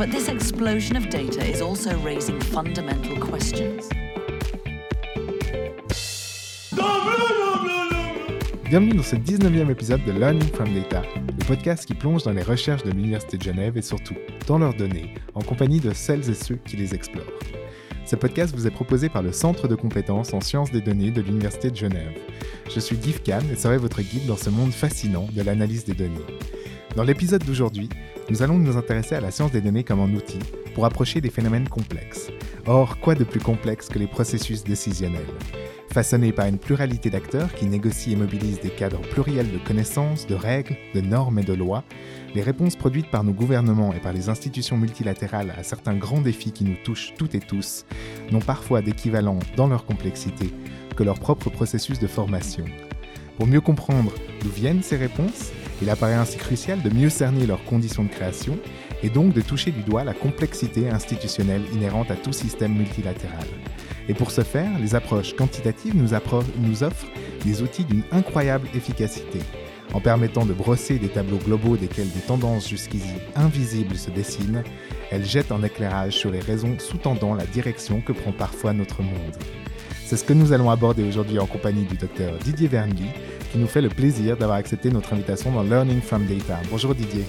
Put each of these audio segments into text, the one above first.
But this explosion of data is also raising fundamental questions. Bienvenue dans ce 19e épisode de Learning from Data, le podcast qui plonge dans les recherches de l'Université de Genève et surtout dans leurs données, en compagnie de celles et ceux qui les explorent. Ce podcast vous est proposé par le Centre de compétences en sciences des données de l'Université de Genève. Je suis Guy Kahn et serai votre guide dans ce monde fascinant de l'analyse des données. Dans l'épisode d'aujourd'hui, nous allons nous intéresser à la science des données comme un outil pour approcher des phénomènes complexes. Or, quoi de plus complexe que les processus décisionnels? Façonnés par une pluralité d'acteurs qui négocient et mobilisent des cadres pluriels de connaissances, de règles, de normes et de lois, les réponses produites par nos gouvernements et par les institutions multilatérales à certains grands défis qui nous touchent toutes et tous n'ont parfois d'équivalent dans leur complexité que leur propre processus de formation. Pour mieux comprendre d'où viennent ces réponses, il apparaît ainsi crucial de mieux cerner leurs conditions de création et donc de toucher du doigt la complexité institutionnelle inhérente à tout système multilatéral. Et pour ce faire, les approches quantitatives nous, offrent des outils d'une incroyable efficacité. En permettant de brosser des tableaux globaux desquels des tendances jusqu'ici invisibles se dessinent, elles jettent un éclairage sur les raisons sous-tendant la direction que prend parfois notre monde. C'est ce que nous allons aborder aujourd'hui en compagnie du docteur Didier Vernely, qui nous fait le plaisir d'avoir accepté notre invitation dans Learning from Data. Bonjour Didier.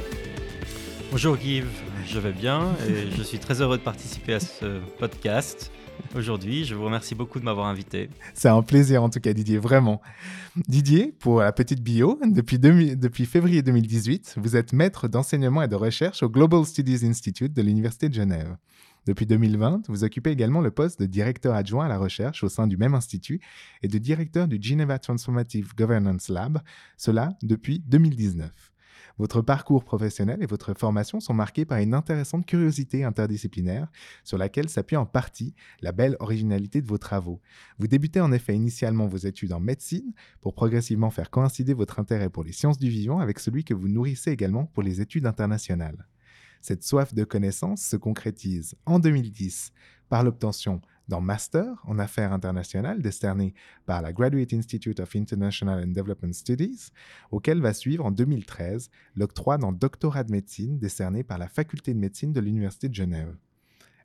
Bonjour Guy, je vais bien et je suis très heureux de participer à ce podcast aujourd'hui. Je vous remercie beaucoup de m'avoir invité. C'est un plaisir en tout cas Didier, vraiment. Didier, pour la petite bio, depuis, demi- depuis février 2018, vous êtes maître d'enseignement et de recherche au Global Studies Institute de l'Université de Genève. Depuis 2020, vous occupez également le poste de directeur adjoint à la recherche au sein du même institut et de directeur du Geneva Transformative Governance Lab, cela depuis 2019. Votre parcours professionnel et votre formation sont marqués par une intéressante curiosité interdisciplinaire sur laquelle s'appuie en partie la belle originalité de vos travaux. Vous débutez en effet initialement vos études en médecine pour progressivement faire coïncider votre intérêt pour les sciences du vivant avec celui que vous nourrissez également pour les études internationales. Cette soif de connaissance se concrétise en 2010 par l'obtention d'un master en affaires internationales décerné par la Graduate Institute of International and Development Studies, auquel va suivre en 2013 l'octroi d'un doctorat de médecine décerné par la Faculté de médecine de l'Université de Genève.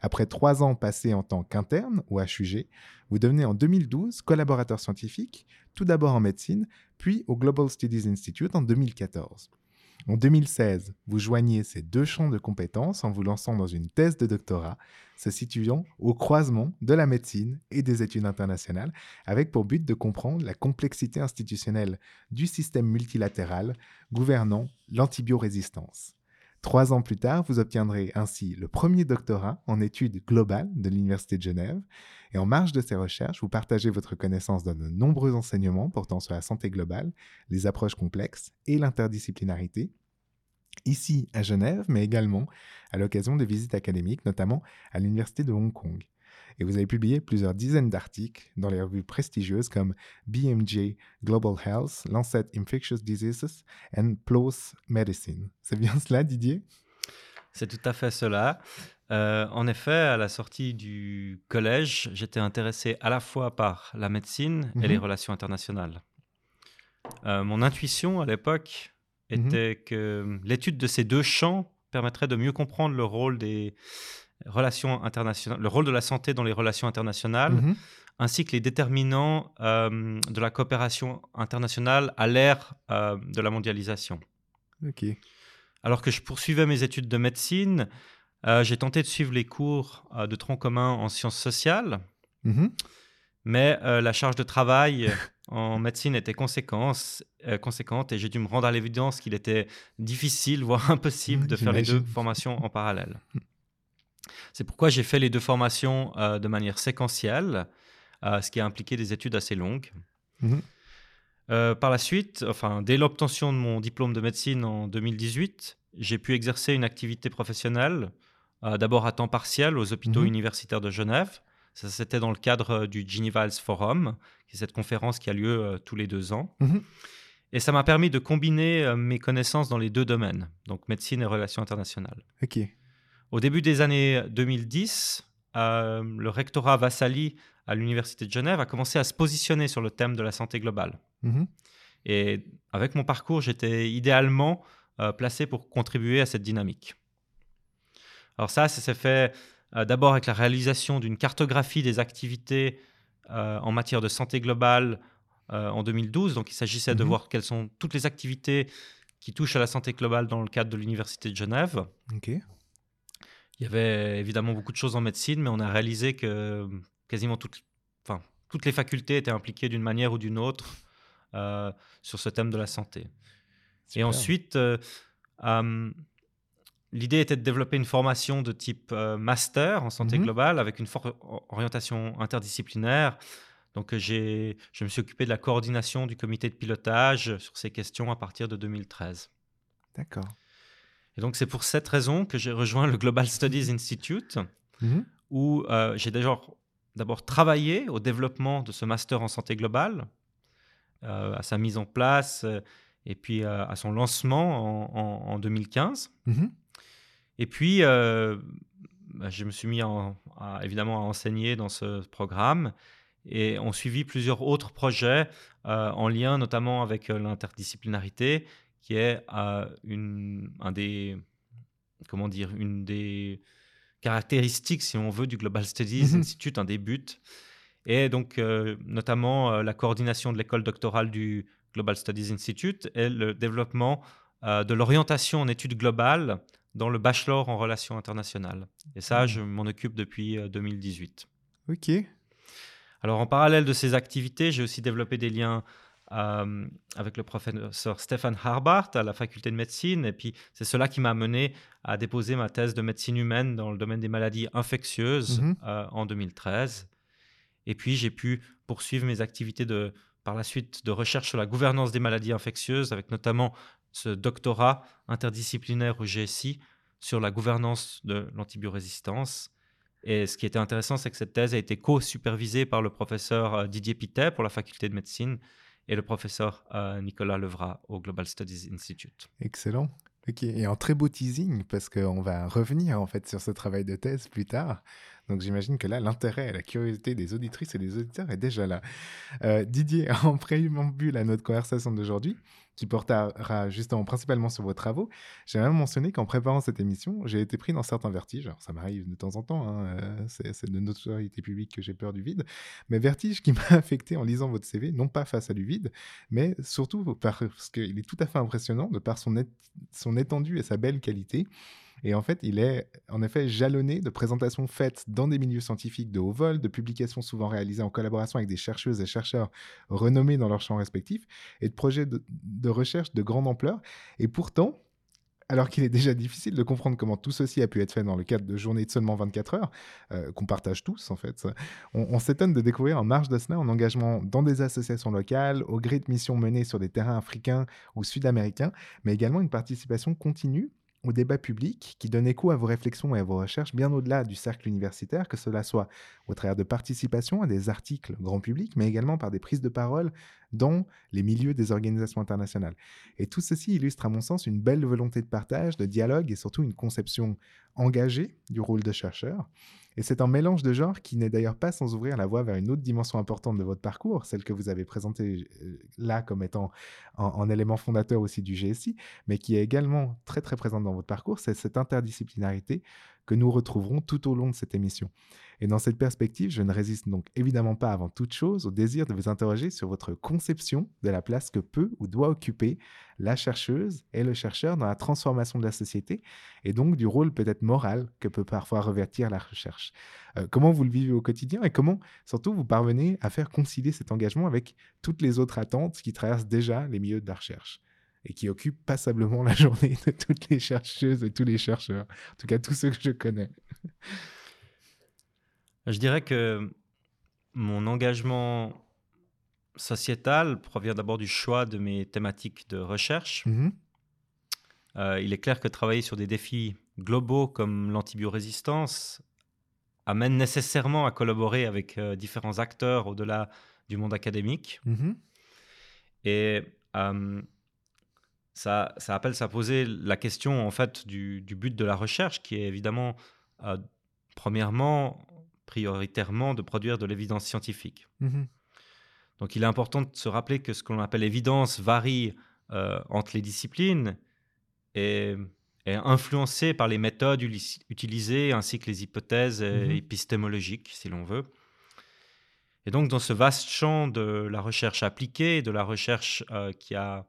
Après trois ans passés en tant qu'interne ou HUG, vous devenez en 2012 collaborateur scientifique, tout d'abord en médecine, puis au Global Studies Institute en 2014. En 2016, vous joignez ces deux champs de compétences en vous lançant dans une thèse de doctorat se situant au croisement de la médecine et des études internationales, avec pour but de comprendre la complexité institutionnelle du système multilatéral gouvernant l'antibiorésistance. Trois ans plus tard, vous obtiendrez ainsi le premier doctorat en études globales de l'Université de Genève. Et en marge de ces recherches, vous partagez votre connaissance dans de nombreux enseignements portant sur la santé globale, les approches complexes et l'interdisciplinarité, ici à Genève, mais également à l'occasion de visites académiques, notamment à l'Université de Hong Kong. Et vous avez publié plusieurs dizaines d'articles dans les revues prestigieuses comme BMJ Global Health, Lancet Infectious Diseases and PLOS Medicine. C'est bien cela, Didier? C'est tout à fait cela. Euh, en effet, à la sortie du collège, j'étais intéressé à la fois par la médecine et Mhm. les relations internationales. Euh, mon intuition à l'époque Mhm. était que l'étude de ces deux champs permettrait de mieux comprendre le rôle des relations internationales, le rôle de la santé dans les relations internationales, Mhm. ainsi que les déterminants euh, de la coopération internationale à l'ère euh, de la mondialisation. Ok. Alors que je poursuivais mes études de médecine, euh, j'ai tenté de suivre les cours de tronc commun en sciences sociales, Mhm. mais la charge de travail en médecine était conséquence, conséquente et j'ai dû me rendre à l'évidence qu'il était difficile, voire impossible, de faire les deux formations en parallèle. C'est pourquoi j'ai fait les deux formations euh, de manière séquentielle, euh, ce qui a impliqué des études assez longues. Mhm. Euh, par la suite, enfin, dès l'obtention de mon diplôme de médecine en 2018, j'ai pu exercer une activité professionnelle d'abord à temps partiel aux hôpitaux Mhm. universitaires de Genève. Ça, c'était dans le cadre du Geneva Health Forum, qui est cette conférence qui a lieu tous les deux ans. Mhm. Et ça m'a permis de combiner mes connaissances dans les deux domaines, donc médecine et relations internationales. Ok. Au début des années 2010, euh, le rectorat Vassali à l'Université de Genève a commencé à se positionner sur le thème de la santé globale. Mhm. Et avec mon parcours, j'étais idéalement euh, placé pour contribuer à cette dynamique. Alors ça, ça s'est fait euh, d'abord avec la réalisation d'une cartographie des activités en matière de santé globale en 2012. Donc il s'agissait de Mhm. voir quelles sont toutes les activités qui touchent à la santé globale dans le cadre de l'Université de Genève. Ok. Il y avait évidemment beaucoup de choses en médecine, mais on a réalisé que quasiment toutes, enfin, toutes les facultés étaient impliquées d'une manière ou d'une autre euh, sur ce thème de la santé. Et ensuite, euh, euh, l'idée était de développer une formation de type euh, master en santé Mhm. globale avec une forte orientation interdisciplinaire. Donc, euh, j'ai, je me suis occupé de la coordination du comité de pilotage sur ces questions à partir de 2013. D'accord. Et donc, c'est pour cette raison que j'ai rejoint le Global Studies Institute, Mhm. où euh, j'ai d'abord travaillé au développement de ce master en santé globale, euh, à sa mise en place euh, et puis à son lancement en, en- en 2015. Mhm. Et puis, bah, je me suis mis en- à- évidemment à enseigner dans ce programme et on suivi plusieurs autres projets en lien notamment avec l'interdisciplinarité, qui est euh, une, un des, comment dire, une des caractéristiques, si on veut, du Global Studies Mhm. Institute, un des buts. Et donc, euh, notamment euh, la coordination de l'école doctorale du Global Studies Institute et le développement euh, de l'orientation en études globales dans le bachelor en relations internationales. Et ça, Mhm. je m'en occupe depuis euh, 2018. Ok. Alors, en parallèle de ces activités, j'ai aussi développé des liens euh, avec le professeur Stéphane Harbart à la faculté de médecine. Et puis, c'est cela qui m'a amené à déposer ma thèse de médecine humaine dans le domaine des maladies infectieuses Mhm. euh, en 2013. Et puis, j'ai pu poursuivre mes activités de, par la suite de recherche sur la gouvernance des maladies infectieuses, avec notamment ce doctorat interdisciplinaire au GSI sur la gouvernance de l'antibiorésistance. Et ce qui était intéressant, c'est que cette thèse a été co-supervisée par le professeur euh, Didier Pitet pour la faculté de médecine et le professeur euh, Nicolas Levrat au Global Studies Institute. Excellent. Ok, et un très beau teasing parce qu'on va revenir en fait sur ce travail de thèse plus tard. Donc j'imagine que là, l'intérêt et la curiosité des auditrices et des auditeurs est déjà là. Euh, Didier, en préambule à notre conversation d'aujourd'hui, qui portera justement principalement sur vos travaux, j'ai même mentionné qu'en préparant cette émission, j'ai été pris dans certains vertiges. Alors ça m'arrive de temps en temps, hein, euh, c'est de notoriété publique que j'ai peur du vide, mais vertige qui m'a affecté en lisant votre CV, non pas face à du vide, mais surtout parce qu'il est tout à fait impressionnant de par son, son étendue et sa belle qualité. Et en fait, il est en effet jalonné de présentations faites dans des milieux scientifiques de haut vol, de publications souvent réalisées en collaboration avec des chercheuses et chercheurs renommés dans leurs champs respectifs, et de projets de, recherche de grande ampleur. Et pourtant, alors qu'il est déjà difficile de comprendre comment tout ceci a pu être fait dans le cadre de journées de seulement 24 heures, euh, qu'on partage tous en fait, on, on s'étonne de découvrir en marge de cela un engagement dans des associations locales, au gré de missions menées sur des terrains africains ou sud-américains, mais également une participation continue au débat public qui donne écho à vos réflexions et à vos recherches bien au-delà du cercle universitaire, que cela soit au travers de participation à des articles grand public, mais également par des prises de parole dans les milieux des organisations internationales. Et tout ceci illustre à mon sens une belle volonté de partage, de dialogue et surtout une conception engagée du rôle de chercheur. Et c'est un mélange de genres qui n'est d'ailleurs pas sans ouvrir la voie vers une autre dimension importante de votre parcours, celle que vous avez présentée euh, là comme étant un, élément fondateur aussi du GSI, mais qui est également très très présente dans votre parcours, c'est cette interdisciplinarité que nous retrouverons tout au long de cette émission. Et dans cette perspective, je ne résiste donc évidemment pas avant toute chose au désir de vous interroger sur votre conception de la place que peut ou doit occuper la chercheuse et le chercheur dans la transformation de la société, et donc du rôle peut-être moral que peut parfois revêtir la recherche. Euh, comment vous le vivez au quotidien et comment surtout vous parvenez à faire concilier cet engagement avec toutes les autres attentes qui traversent déjà les milieux de la recherche? Et qui occupent passablement la journée de toutes les chercheuses et tous les chercheurs, en tout cas tous ceux que je connais. Je dirais que mon engagement sociétal provient d'abord du choix de mes thématiques de recherche. Mhm. Euh, il est clair que travailler sur des défis globaux comme l'antibiorésistance amènent nécessairement à collaborer avec euh, différents acteurs au-delà du monde académique. Mhm. Et euh, ça, ça appelle à poser la question en fait du, du but de la recherche, qui est évidemment, euh, premièrement, prioritairement, de produire de l'évidence scientifique. Mhm. Donc il est important de se rappeler que ce qu'on appelle l'évidence varie euh, entre les disciplines et est influencé par les méthodes utilisées ainsi que les hypothèses Mhm. épistémologiques, si l'on veut. Et donc dans ce vaste champ de la recherche appliquée, de la recherche euh, qui, a,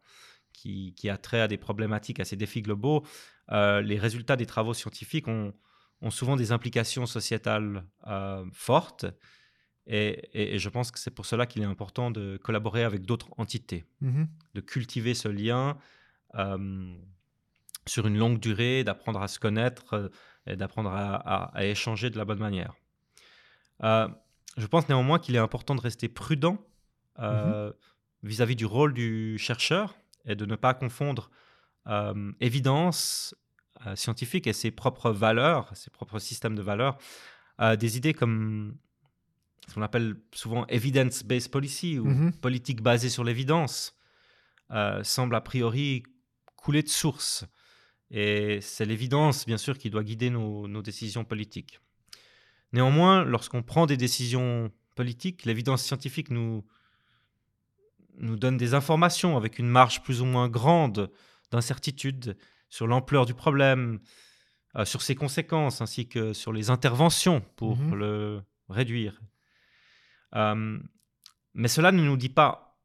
qui, qui a trait à des problématiques, à ces défis globaux, euh, les résultats des travaux scientifiques ont, ont souvent des implications sociétales euh, fortes. Et, et- et je pense que c'est pour cela qu'il est important de collaborer avec d'autres entités Mhm. de cultiver ce lien euh, sur une longue durée, d'apprendre à se connaître et d'apprendre à, à- à échanger de la bonne manière. Je pense néanmoins qu'il est important de rester prudent euh, vis-à-vis du rôle du chercheur et de ne pas confondre euh, évidence euh, scientifique et ses propres valeurs, ses propres systèmes de valeurs, à des idées comme ce qu'on appelle souvent evidence-based policy ou Mhm. politique basée sur l'évidence euh, semble a priori couler de source. Et c'est l'évidence, bien sûr, qui doit guider nos, nos décisions politiques. Néanmoins, lorsqu'on prend des décisions politiques, l'évidence scientifique nous, nous donne des informations avec une marge plus ou moins grande d'incertitude sur l'ampleur du problème, euh, sur ses conséquences, ainsi que sur les interventions pour Mhm. le réduire. Euh, mais cela ne nous dit pas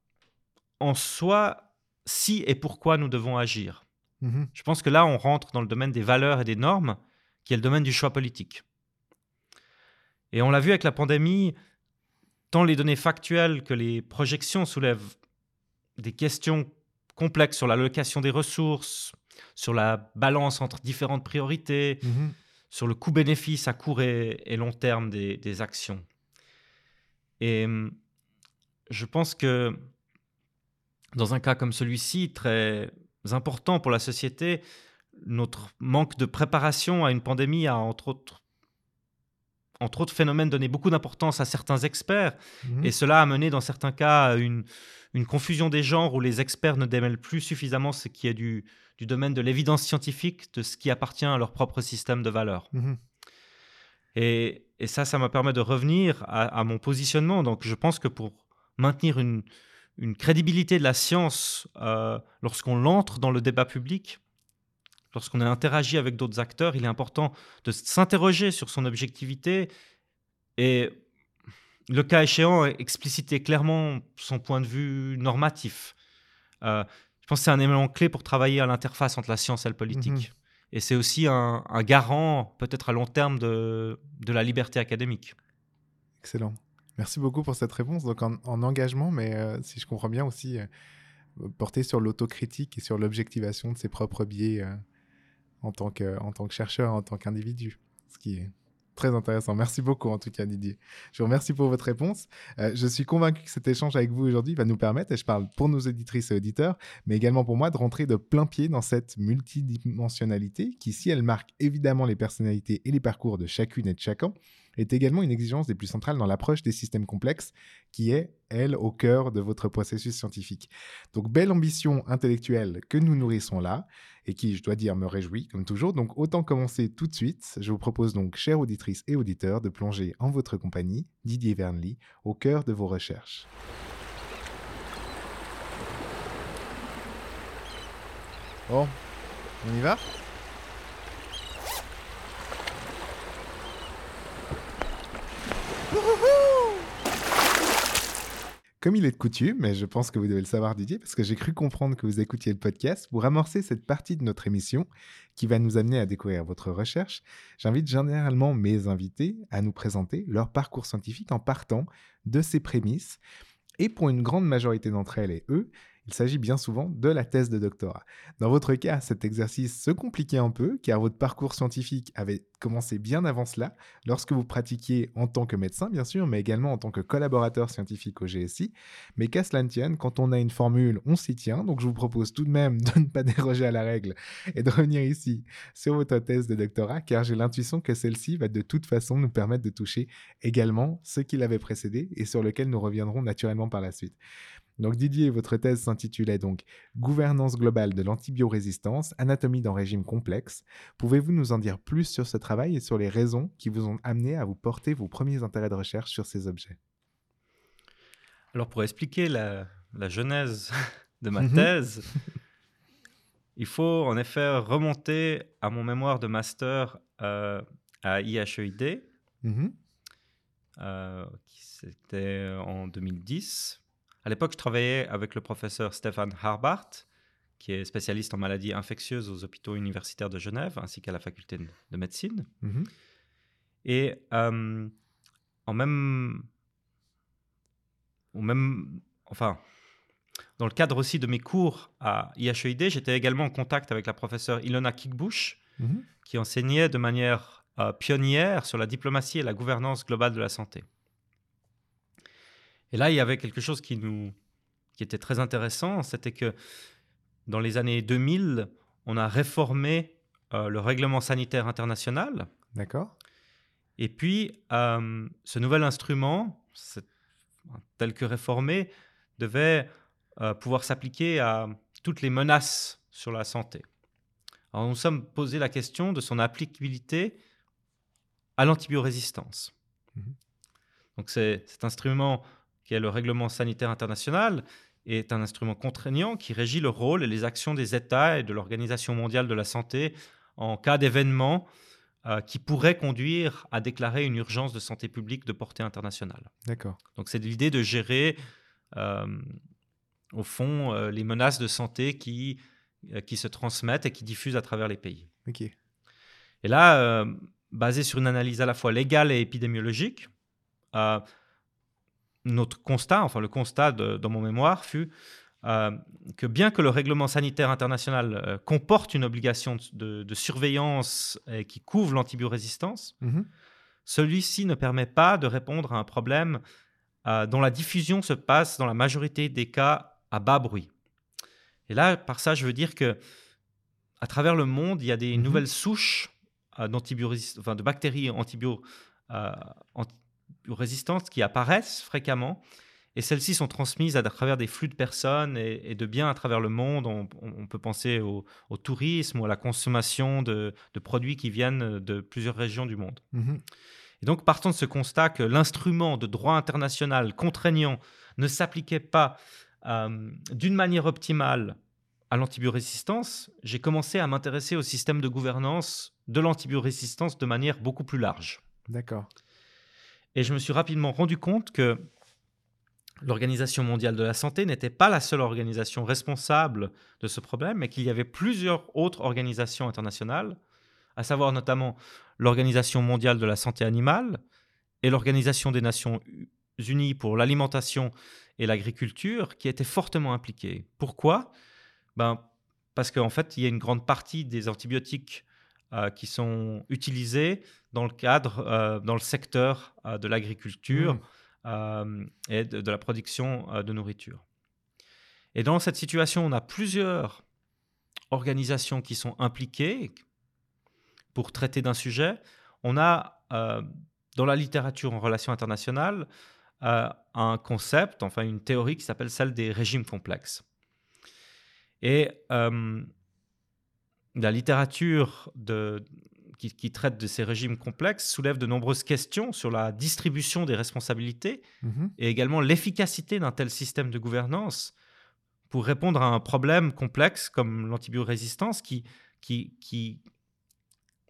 en soi si et pourquoi nous devons agir. Mhm. Je pense que là, on rentre dans le domaine des valeurs et des normes, qui est le domaine du choix politique. Et on l'a vu avec la pandémie, tant les données factuelles que les projections soulèvent des questions complexes sur l'allocation des ressources, sur la balance entre différentes priorités, Mhm. sur le coût-bénéfice à court et, et long terme des, des actions. Et hum, je pense que dans un cas comme celui-ci, très important pour la société, notre manque de préparation à une pandémie a entre autres, entre autres phénomènes donné beaucoup d'importance à certains experts Mhm. et cela a mené dans certains cas à une, une confusion des genres où les experts ne démêlent plus suffisamment ce qui est du, du domaine de l'évidence scientifique de ce qui appartient à leur propre système de valeurs. Mhm. Et, et ça, ça me permet de revenir à, à mon positionnement. Donc, je pense que pour maintenir une, une crédibilité de la science euh, lorsqu'on l'entre dans le débat public, lorsqu'on a interagi avec d'autres acteurs, il est important de s'interroger sur son objectivité et, le cas échéant, expliciter clairement son point de vue normatif. Euh, je pense que c'est un élément clé pour travailler à l'interface entre la science et le politique. Mhm. Et c'est aussi un, un garant, peut-être à long terme, de, de la liberté académique. Excellent. Merci beaucoup pour cette réponse. Donc en, en engagement, mais euh, si je comprends bien aussi, euh, porté sur l'autocritique et sur l'objectivation de ses propres biais euh, en, tant que, chercheur, en tant qu'individu. Ce qui est très intéressant. Merci beaucoup en tout cas Didier. Je vous remercie pour votre réponse. Euh, je suis convaincu que cet échange avec vous aujourd'hui va nous permettre, et je parle pour nos auditrices et auditeurs, mais également pour moi, de rentrer de plein pied dans cette multidimensionnalité qui, si elle marque évidemment les personnalités et les parcours de chacune et de chacun, est également une exigence des plus centrales dans l'approche des systèmes complexes, qui est, elle, au cœur de votre processus scientifique. Donc, belle ambition intellectuelle que nous nourrissons là, et qui, je dois dire, me réjouit, comme toujours. Donc, autant commencer tout de suite. Je vous propose donc, chères auditrices et auditeurs, de plonger en votre compagnie, Didier Vernely, au cœur de vos recherches. Bon, on y va? Comme il est de coutume, mais je pense que vous devez le savoir Didier, parce que j'ai cru comprendre que vous écoutiez le podcast, pour amorcer cette partie de notre émission qui va nous amener à découvrir votre recherche, j'invite généralement mes invités à nous présenter leur parcours scientifique en partant de ces prémices. Et pour une grande majorité d'entre elles et eux, Il s'agit bien souvent de la thèse de doctorat. Dans votre cas, cet exercice se compliquait un peu car votre parcours scientifique avait commencé bien avant cela, lorsque vous pratiquiez en tant que médecin bien sûr, mais également en tant que collaborateur scientifique au GSI. Mais qu'à cela ne tienne, quand on a une formule, on s'y tient, donc je vous propose tout de même de ne pas déroger à la règle et de revenir ici sur votre thèse de doctorat car j'ai l'intuition que celle-ci va de toute façon nous permettre de toucher également ce qui l'avait précédé et sur lequel nous reviendrons naturellement par la suite. Donc Didier, votre thèse s'intitulait donc Gouvernance globale de l'antibiorésistance, anatomie d'un régime complexe. Pouvez-vous nous en dire plus sur ce travail et sur les raisons qui vous ont amené à vous porter vos premiers intérêts de recherche sur ces objets? Alors pour expliquer la, genèse de ma Mhm. thèse, il faut en effet remonter à mon mémoire de master euh, à IHEID, Mhm. euh, qui c'était en 2010. À l'époque, je travaillais avec le professeur Stéphane Harbart, qui est spécialiste en maladies infectieuses aux hôpitaux universitaires de Genève, ainsi qu'à la faculté de- de médecine. Mhm. Et euh, en même, au même, enfin, dans le cadre aussi de mes cours à IHEID, j'étais également en contact avec la professeure Ilona Kickbush, Mhm. qui enseignait de manière euh, pionnière sur la diplomatie et la gouvernance globale de la santé. Et là, il y avait quelque chose qui nous, qui était très intéressant, c'était que dans les années 2000, on a réformé euh, le règlement sanitaire international. D'accord Et puis, euh, ce nouvel instrument, tel que réformé, devait euh, pouvoir s'appliquer à toutes les menaces sur la santé. Alors, nous nous sommes posé la question de son applicabilité à l'antibiorésistance. Mhm. Donc, cet instrument qui est le règlement sanitaire international est un instrument contraignant qui régit le rôle et les actions des États et de l'Organisation mondiale de la santé en cas d'événement euh, qui pourrait conduire à déclarer une urgence de santé publique de portée internationale. D'accord. Donc c'est l'idée de gérer, euh, au fond, euh, les menaces de santé qui, qui se transmettent et qui diffusent à travers les pays. Ok. Et là, basé sur une analyse à la fois légale et épidémiologique, notre constat, enfin le constat de- dans mon mémoire fut euh, que bien que le règlement sanitaire international euh, comporte une obligation de, de surveillance et qui couvre l'antibiorésistance, Mhm. celui-ci ne permet pas de répondre à un problème euh, dont la diffusion se passe dans la majorité des cas à bas bruit. Et là, par ça, je veux dire que à travers le monde, il y a des Mhm. nouvelles souches enfin, de bactéries antibio, euh, qui apparaissent fréquemment. Et celles-ci sont transmises à travers des flux de personnes et, et de biens à travers le monde. On, peut penser au, au tourisme ou à la consommation de, de produits qui viennent de plusieurs régions du monde. Mhm. Et donc, partant de ce constat que l'instrument de droit international contraignant ne s'appliquait pas euh, d'une manière optimale à l'antibiorésistance, j'ai commencé à m'intéresser au système de gouvernance de l'antibiorésistance de manière beaucoup plus large. D'accord. Et je me suis rapidement rendu compte que l'Organisation mondiale de la santé n'était pas la seule organisation responsable de ce problème, mais qu'il y avait plusieurs autres organisations internationales, à savoir notamment l'Organisation mondiale de la santé animale et l'Organisation des Nations Unies pour l'alimentation et l'agriculture, qui étaient fortement impliquées. Pourquoi? Ben, Parce qu'en fait, il y a une grande partie des antibiotiques euh, qui sont utilisés dans le cadre, euh, dans le secteur euh, de l'agriculture Mhm. euh, et de, de la production de nourriture. Et dans cette situation, on a plusieurs organisations qui sont impliquées pour traiter d'un sujet. On a euh, dans la littérature en relations internationales euh, un concept, enfin une théorie qui s'appelle celle des régimes complexes. Et euh, la littérature de, qui, qui traite de ces régimes complexes soulève de nombreuses questions sur la distribution des responsabilités Mhm. et également l'efficacité d'un tel système de gouvernance pour répondre à un problème complexe comme l'antibiorésistance qui, qui, qui,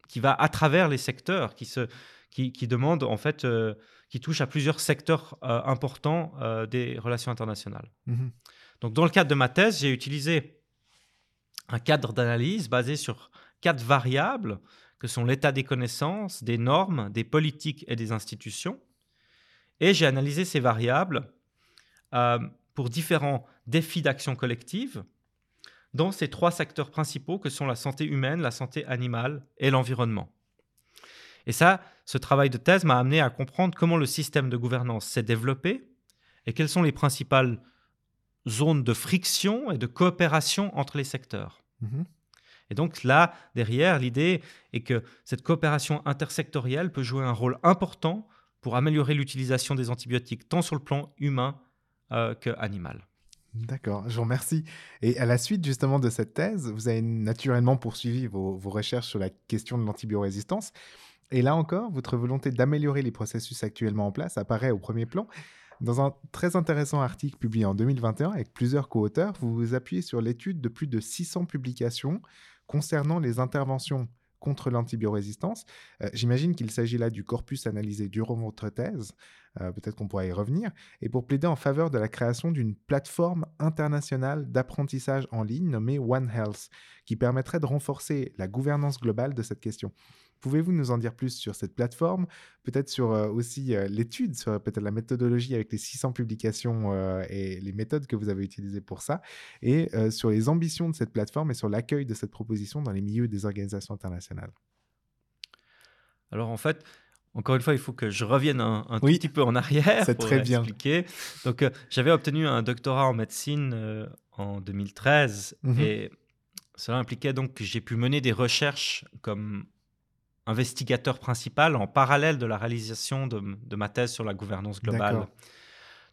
qui va à travers les secteurs, qui, se, qui, qui demande en fait, euh, qui touche à plusieurs secteurs euh, importants euh, des relations internationales. Mhm. Donc, dans le cadre de ma thèse, j'ai utilisé un cadre d'analyse basé sur quatre variables que sont l'état des connaissances, des normes, des politiques et des institutions. Et j'ai analysé ces variables euh, pour différents défis d'action collective dans ces trois secteurs principaux que sont la santé humaine, la santé animale et l'environnement. Et ça, ce travail de thèse m'a amené à comprendre comment le système de gouvernance s'est développé et quelles sont les principales zones de friction et de coopération entre les secteurs. Mhm. Et donc là, derrière, l'idée est que cette coopération intersectorielle peut jouer un rôle important pour améliorer l'utilisation des antibiotiques, tant sur le plan humain euh, que animal. D'accord, je vous remercie. Et à la suite justement de cette thèse, vous avez naturellement poursuivi vos, vos recherches sur la question de l'antibiorésistance. Et là encore, votre volonté d'améliorer les processus actuellement en place apparaît au premier plan. Dans un très intéressant article publié en 2021 avec plusieurs co-auteurs, vous vous appuyez sur l'étude de plus de 600 publications concernant les interventions contre l'antibiorésistance. Euh, J'imagine qu'il s'agit là du corpus analysé durant votre thèse, euh, peut-être qu'on pourra y revenir, et pour plaider en faveur de la création d'une plateforme internationale d'apprentissage en ligne nommée One Health, qui permettrait de renforcer la gouvernance globale de cette question. Pouvez-vous nous en dire plus sur cette plateforme Peut-être sur euh, aussi euh, l'étude, sur peut-être la méthodologie avec les 600 publications euh, et les méthodes que vous avez utilisées pour ça, et sur les ambitions de cette plateforme et sur l'accueil de cette proposition dans les milieux des organisations internationales? Alors en fait, encore une fois, il faut que je revienne un, un Oui. tout petit peu en arrière pour très bien. expliquer. Donc, euh, j'avais obtenu un doctorat en médecine euh, en 2013 Mhm. et cela impliquait donc que j'ai pu mener des recherches comme investigateur principal en parallèle de la réalisation de, de ma thèse sur la gouvernance globale.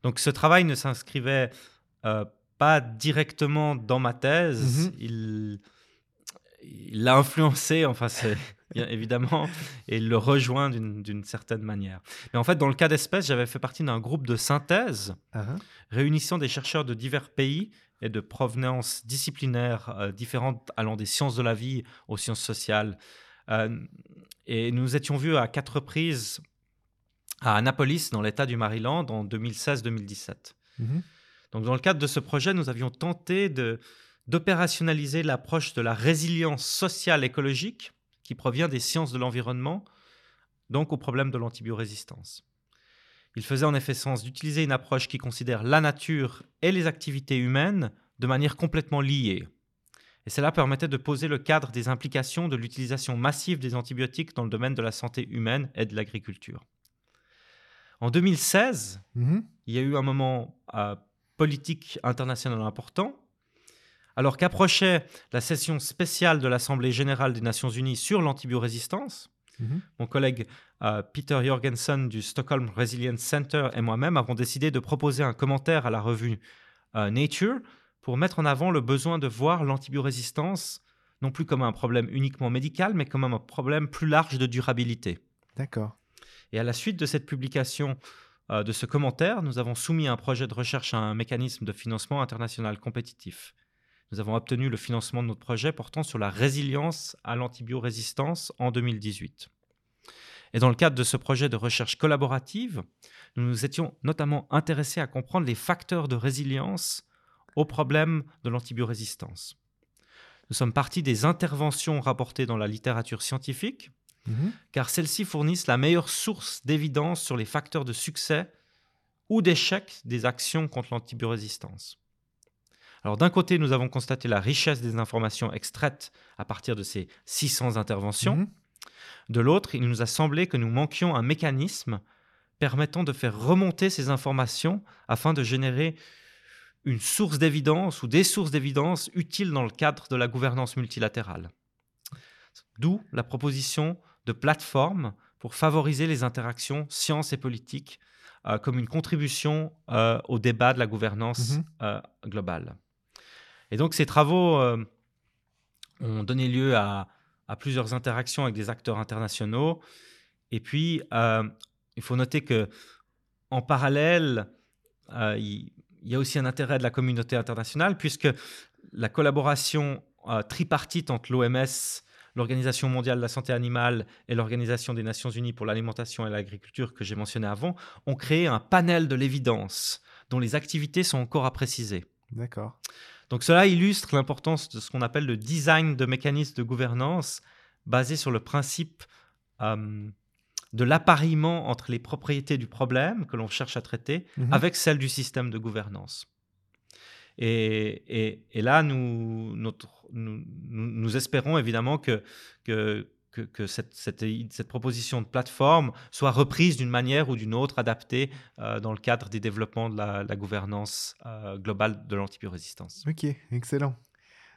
Donc, ce travail ne s'inscrivait euh, pas directement dans ma thèse. Mhm. Il il l'a influencé, enfin, c'est évidemment, et il le rejoint d'une certaine manière. Mais en fait, dans le cas d'espèce, j'avais fait partie d'un groupe de synthèse ah. réunissant des chercheurs de divers pays et de provenances disciplinaires euh, différentes, allant des sciences de la vie aux sciences sociales. Euh, et nous étions vus à quatre reprises à Annapolis, dans l'État du Maryland, en 2016-2017. Mhm. Donc, dans le cadre de ce projet, nous avions tenté d'opérationnaliser l'approche de la résilience sociale écologique qui provient des sciences de l'environnement, donc au problème de l'antibiorésistance. Il faisait en effet sens d'utiliser une approche qui considère la nature et les activités humaines de manière complètement liées. Et cela permettait de poser le cadre des implications de l'utilisation massive des antibiotiques dans le domaine de la santé humaine et de l'agriculture. En 2016, Mhm. il y a eu un moment euh, politique international important. Alors qu'approchait la session spéciale de l'Assemblée générale des Nations unies sur l'antibiorésistance, Mhm. mon collègue euh, Peter Jorgensen du Stockholm Resilience Center et moi-même avons décidé de proposer un commentaire à la revue euh, Nature pour mettre en avant le besoin de voir l'antibiorésistance non plus comme un problème uniquement médical, mais comme un problème plus large de durabilité. D'accord. Et à la suite de cette publication euh, de ce commentaire, nous avons soumis un projet de recherche à un mécanisme de financement international compétitif. Nous avons obtenu le financement de notre projet portant sur la résilience à l'antibiorésistance en 2018. Et dans le cadre de ce projet de recherche collaborative, nous nous étions notamment intéressés à comprendre les facteurs de résilience au problème de l'antibiorésistance. Nous sommes partis des interventions rapportées dans la littérature scientifique, Mhm. car celles-ci fournissent la meilleure source d'évidence sur les facteurs de succès ou d'échec des actions contre l'antibiorésistance. Alors d'un côté, nous avons constaté la richesse des informations extraites à partir de ces 600 interventions. Mhm. De l'autre, il nous a semblé que nous manquions un mécanisme permettant de faire remonter ces informations afin de générer une source d'évidence ou des sources d'évidence utiles dans le cadre de la gouvernance multilatérale. D'où la proposition de plateforme pour favoriser les interactions sciences et politiques euh, comme une contribution euh, au débat de la gouvernance Mhm. euh, globale. Et donc ces travaux euh, ont donné lieu à, à plusieurs interactions avec des acteurs internationaux. Et puis, il faut noter que en parallèle, il, il y a aussi un intérêt de la communauté internationale, puisque la collaboration euh, tripartite entre l'OMS, l'Organisation mondiale de la santé animale et l'Organisation des Nations unies pour l'alimentation et l'agriculture que j'ai mentionné avant, ont créé un panel de l'évidence dont les activités sont encore à préciser. D'accord. Donc cela illustre l'importance de ce qu'on appelle le design de mécanismes de gouvernance basé sur le principe euh, de l'appariement entre les propriétés du problème que l'on cherche à traiter Mhm. avec celles du système de gouvernance. Et, et, là, nous, notre, nous, nous, espérons évidemment que, que, que, cette, cette, cette, proposition de plateforme soit reprise d'une manière ou d'une autre, adaptée euh, dans le cadre des développements de la, la gouvernance euh, globale de l'antibiorésistance. Ok, excellent.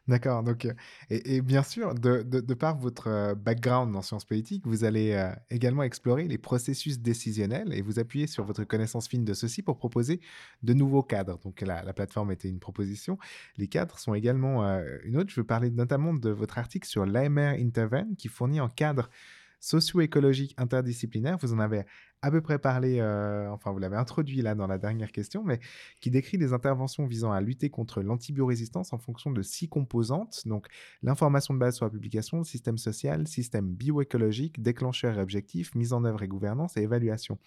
D'accord. Donc, euh, et, bien sûr, de, de, par votre euh, background en sciences politiques, vous allez euh, également explorer les processus décisionnels et vous appuyer sur votre connaissance fine de ceci pour proposer de nouveaux cadres. Donc, la, la plateforme était une proposition. Les cadres sont également une autre. Je veux parler notamment de votre article sur l'AMR Interven qui fournit un cadre socio-écologique interdisciplinaire. Vous en avez à peu près parlé, euh, enfin vous l'avez introduit là dans la dernière question, mais qui décrit des interventions visant à lutter contre l'antibiorésistance en fonction de six composantes, donc l'information de base sur la publication, système social, système bioécologique, déclencheur et objectif, mise en œuvre et gouvernance et évaluation.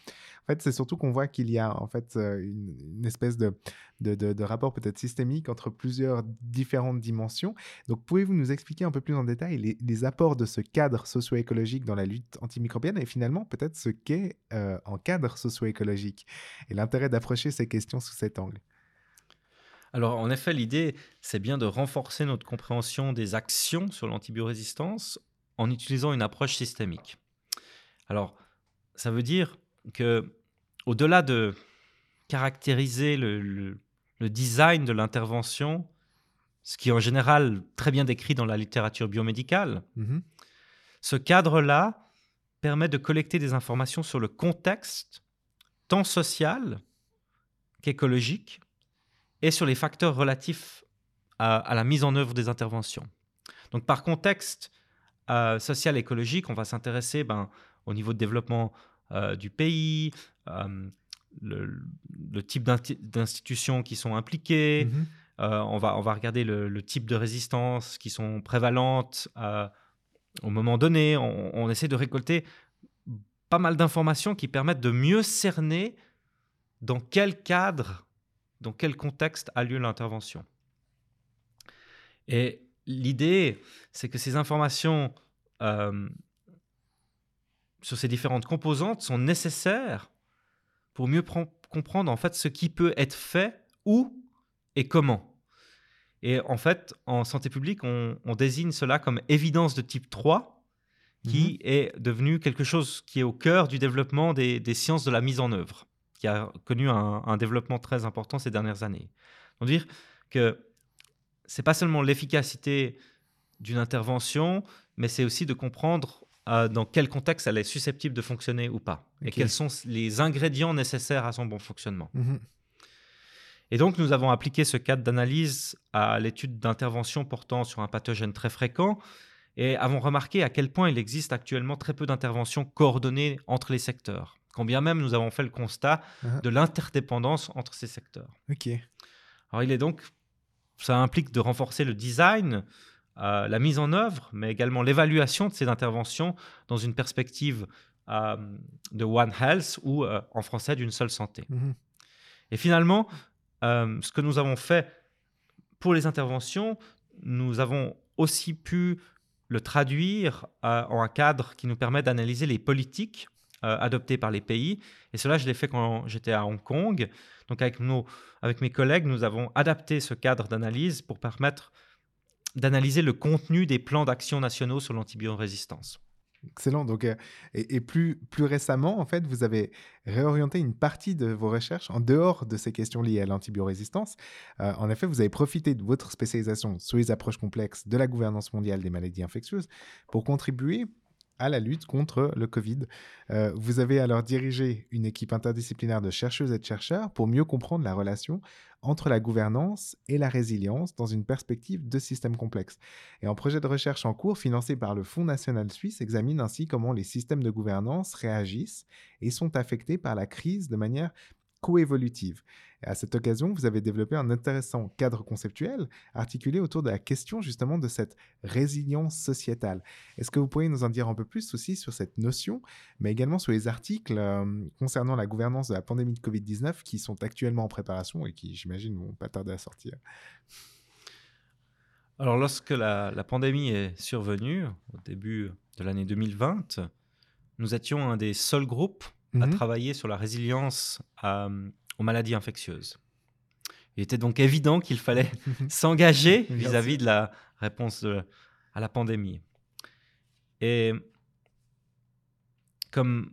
En fait, c'est surtout qu'on voit qu'il y a en fait euh, une, espèce de, de, de, rapport peut-être systémique entre plusieurs différentes dimensions. Donc pouvez-vous nous expliquer un peu plus en détail les, les apports de ce cadre socio-écologique dans la lutte antimicrobienne et finalement peut-être ce qu'est... Euh, euh, en cadre socio-écologique et l'intérêt d'approcher ces questions sous cet angle. Alors, en effet, l'idée, c'est bien de renforcer notre compréhension des actions sur l'antibiorésistance en utilisant une approche systémique. Alors, ça veut dire que, au-delà de caractériser le, design de l'intervention, ce qui est en général très bien décrit dans la littérature biomédicale, mm-hmm. ce cadre-là permet de collecter des informations sur le contexte, tant social qu'écologique, et sur les facteurs relatifs à, la mise en œuvre des interventions. Donc par contexte euh, social écologique, on va s'intéresser ben, au niveau de développement euh, du pays, euh, le, type d'institutions qui sont impliquées, mm-hmm. on, va, on va regarder le, type de résistance qui sont prévalentes au moment donné, on, essaie de récolter pas mal d'informations qui permettent de mieux cerner dans quel cadre, dans quel contexte a lieu l'intervention. Et l'idée, c'est que ces informations euh, sur ces différentes composantes sont nécessaires pour mieux comprendre en fait ce qui peut être fait, où et comment. Et en fait, en santé publique, on, désigne cela comme évidence de type 3, qui mhm. est devenu quelque chose qui est au cœur du développement des, sciences de la mise en œuvre, qui a connu un, développement très important ces dernières années. On dire que c'est pas seulement l'efficacité d'une intervention, mais c'est aussi de comprendre euh, dans quel contexte elle est susceptible de fonctionner ou pas, et quels sont les ingrédients nécessaires à son bon fonctionnement. Mhm. Et donc, nous avons appliqué ce cadre d'analyse à l'étude d'intervention portant sur un pathogène très fréquent et avons remarqué à quel point il existe actuellement très peu d'interventions coordonnées entre les secteurs, quand bien même nous avons fait le constat uh-huh. de l'interdépendance entre ces secteurs. Ok. Alors, il est donc, ça implique de renforcer le design, euh, la mise en œuvre, mais également l'évaluation de ces interventions dans une perspective euh, de One Health ou euh, en français d'une seule santé. Mm-hmm. Et finalement, euh, ce que nous avons fait pour les interventions, nous avons aussi pu le traduire euh, en un cadre qui nous permet d'analyser les politiques euh, adoptées par les pays. Et cela, je l'ai fait quand j'étais à Hong Kong. Donc avec, nos, avec mes collègues, nous avons adapté ce cadre d'analyse pour permettre d'analyser le contenu des plans d'action nationaux sur l'antibiorésistance. Excellent. Donc, et, plus, plus récemment, en fait, vous avez réorienté une partie de vos recherches en dehors de ces questions liées à l'antibiorésistance. En effet, vous avez profité de votre spécialisation sur les approches complexes de la gouvernance mondiale des maladies infectieuses pour contribuer à la lutte contre le Covid. Euh, vous avez alors dirigé une équipe interdisciplinaire de chercheuses et de chercheurs pour mieux comprendre la relation entre la gouvernance et la résilience dans une perspective de système complexe. Et un projet de recherche en cours financé par le Fonds national suisse examine ainsi comment les systèmes de gouvernance réagissent et sont affectés par la crise de manière coévolutive. Et à cette occasion, vous avez développé un intéressant cadre conceptuel articulé autour de la question justement de cette résilience sociétale. Est-ce que vous pourriez nous en dire un peu plus aussi sur cette notion, mais également sur les articles euh, concernant la gouvernance de la pandémie de Covid-19 qui sont actuellement en préparation et qui, j'imagine, vont pas tarder à sortir? Alors, lorsque la, pandémie est survenue, au début de l'année 2020, nous étions un des seuls groupes à mhm. travailler sur la résilience aux maladies infectieuses. Il était donc évident qu'il fallait s'engager Bien vis-à-vis de la réponse de- à la pandémie. Et comme,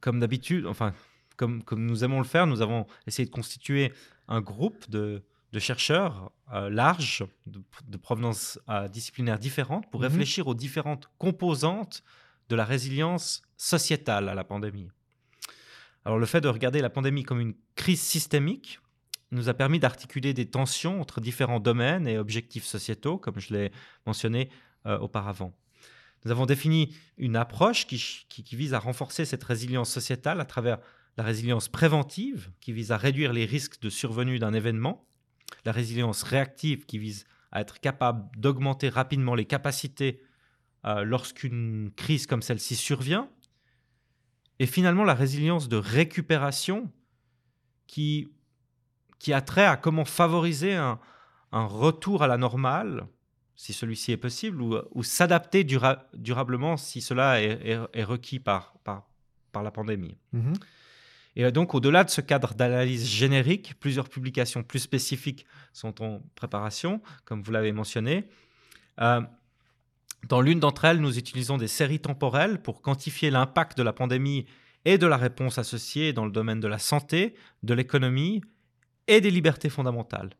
comme d'habitude, enfin, comme, comme nous aimons le faire, nous avons essayé de constituer un groupe de, de chercheurs euh, large, de, de provenance euh, disciplinaire différentes, pour Mhm. réfléchir aux différentes composantes de la résilience sociétale à la pandémie. Le fait de regarder la pandémie comme une crise systémique nous a permis d'articuler des tensions entre différents domaines et objectifs sociétaux, comme je l'ai mentionné euh, auparavant. Nous avons défini une approche qui, ch- qui- qui vise à renforcer cette résilience sociétale à travers la résilience préventive, qui vise à réduire les risques de survenue d'un événement, la résilience réactive, qui vise à être capable d'augmenter rapidement les capacités euh, lorsqu'une crise comme celle-ci survient, et finalement la résilience de récupération, qui, qui a trait à comment favoriser un, un retour à la normale, si celui-ci est possible, ou, ou s'adapter dura- durablement si cela est, est- est requis par, par, par la pandémie. Mhm. Et euh, donc, au-delà de ce cadre d'analyse générique, plusieurs publications plus spécifiques sont en préparation, comme vous l'avez mentionné. Euh, dans l'une d'entre elles, nous utilisons des séries temporelles pour quantifier l'impact de la pandémie et de la réponse associée dans le domaine de la santé, de l'économie et des libertés fondamentales.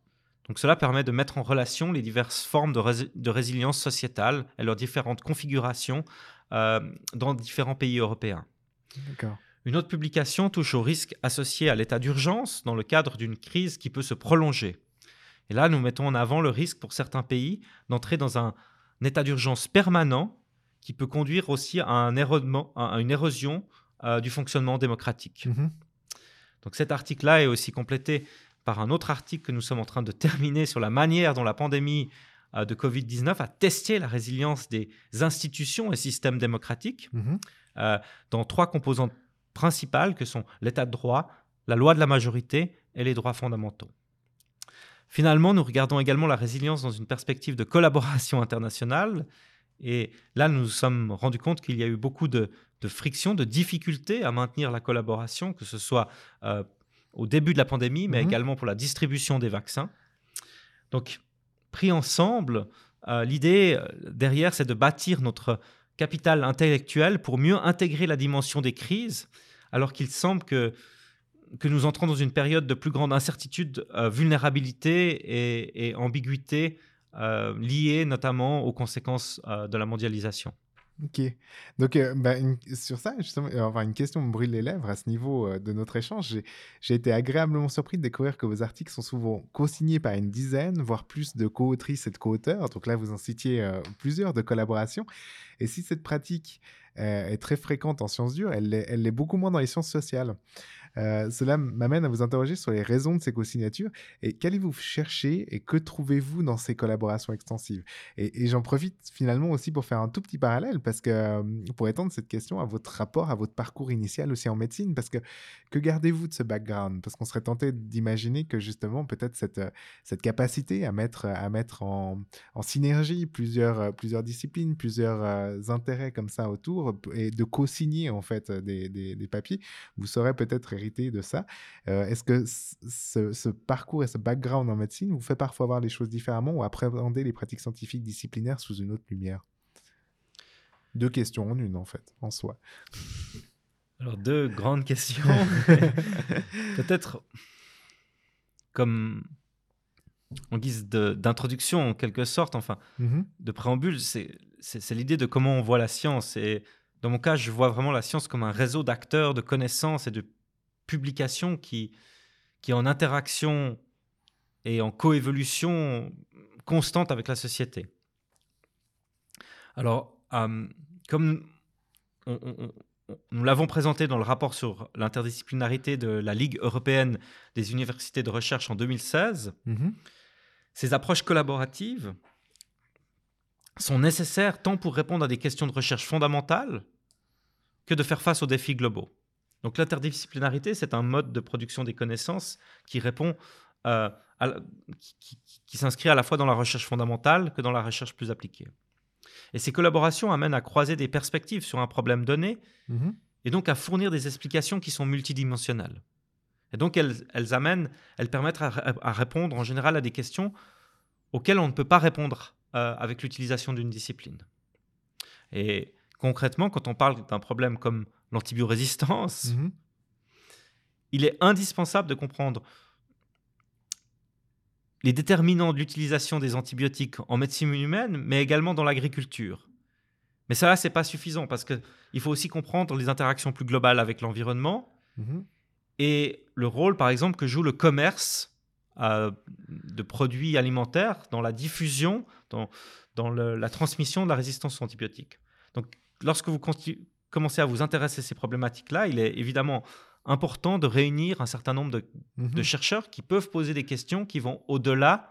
Donc cela permet de mettre en relation les diverses formes de, rési- de résilience sociétale et leurs différentes configurations euh, dans différents pays européens. Une autre publication touche aux risques associés à l'état d'urgence dans le cadre d'une crise qui peut se prolonger. Et là, nous mettons en avant le risque pour certains pays d'entrer dans un, un état d'urgence permanent qui peut conduire aussi à, un érodement- à une érosion euh, du fonctionnement démocratique. Mhm. Donc cet article-là est aussi complété par un autre article que nous sommes en train de terminer sur la manière dont la pandémie euh, de Covid-19 a testé la résilience des institutions et systèmes démocratiques Mhm. euh, dans trois composantes principales que sont l'état de droit, la loi de la majorité et les droits fondamentaux. Finalement, nous regardons également la résilience dans une perspective de collaboration internationale. Et là, nous nous sommes rendus compte qu'il y a eu beaucoup de, de frictions, de difficultés à maintenir la collaboration, que ce soit euh, au début de la pandémie, mais Mhm. également pour la distribution des vaccins. Donc, pris ensemble, euh, l'idée euh, derrière, c'est de bâtir notre capital intellectuel pour mieux intégrer la dimension des crises, alors qu'il semble que, que nous entrons dans une période de plus grande incertitude, euh, vulnérabilité et, ambiguïté euh, liées notamment aux conséquences euh, de la mondialisation. Ok. Donc, euh, bah, sur ça, justement, enfin, une question me brûle les lèvres à ce niveau de notre échange. J'ai- été agréablement surpris de découvrir que vos articles sont souvent co-signés par une dizaine, voire plus de co-autrices et de co-auteurs. Donc là, vous en citiez plusieurs de collaborations. Et si cette pratique est très fréquente en sciences dures, elle l'est beaucoup moins dans les sciences sociales. Euh, cela m'amène à vous interroger sur les raisons de ces co-signatures et qu'allez-vous chercher et que trouvez-vous dans ces collaborations extensives? Et, j'en profite finalement aussi pour faire un tout petit parallèle parce que euh, pour étendre cette question à votre rapport, à votre parcours initial aussi en médecine, parce que que gardez-vous de ce background? Parce qu'on serait tenté d'imaginer que justement peut-être cette, euh, cette capacité à mettre, à mettre en, synergie plusieurs, plusieurs disciplines, plusieurs intérêts comme ça autour et de co-signer en fait des, des, des papiers, vous saurez peut-être de ça. Euh, Est-ce que ce, ce parcours et ce background en médecine vous fait parfois voir les choses différemment ou appréhender les pratiques scientifiques disciplinaires sous une autre lumière? Deux questions en une en fait, en soi. Alors, deux grandes questions. Peut-être comme en guise d'introduction, en quelque sorte, enfin, Mhm. de préambule, c'est l'idée de comment on voit la science. Et dans mon cas, je vois vraiment la science comme un réseau d'acteurs, de connaissances et de publications qui, qui est en interaction et en coévolution constante avec la société. Alors, euh, comme on- on- on- on- nous l'avons présenté dans le rapport sur l'interdisciplinarité de la Ligue européenne des universités de recherche en 2016, Mhm. ces approches collaboratives sont nécessaires tant pour répondre à des questions de recherche fondamentales que de faire face aux défis globaux. Donc l'interdisciplinarité, c'est un mode de production des connaissances qui répond euh, à qui, qui- qui s'inscrit à la fois dans la recherche fondamentale que dans la recherche plus appliquée. Et ces collaborations amènent à croiser des perspectives sur un problème donné Mhm. et donc à fournir des explications qui sont multidimensionnelles. Et donc, elles, elles amènent, elles permettent à, à répondre en général à des questions auxquelles on ne peut pas répondre euh, avec l'utilisation d'une discipline. Et concrètement, quand on parle d'un problème comme l'antibiorésistance, Mhm. il est indispensable de comprendre les déterminants de l'utilisation des antibiotiques en médecine humaine, mais également dans l'agriculture. Mais ça, c'est pas suffisant parce qu'il faut aussi comprendre les interactions plus globales avec l'environnement Mhm. et le rôle, par exemple, que joue le commerce euh, de produits alimentaires dans la diffusion, dans, dans le- la transmission de la résistance aux antibiotiques. Donc, lorsque vous commencez à vous intéresser à ces problématiques-là, il est évidemment important de réunir un certain nombre de, Mhm. de chercheurs qui peuvent poser des questions qui vont au-delà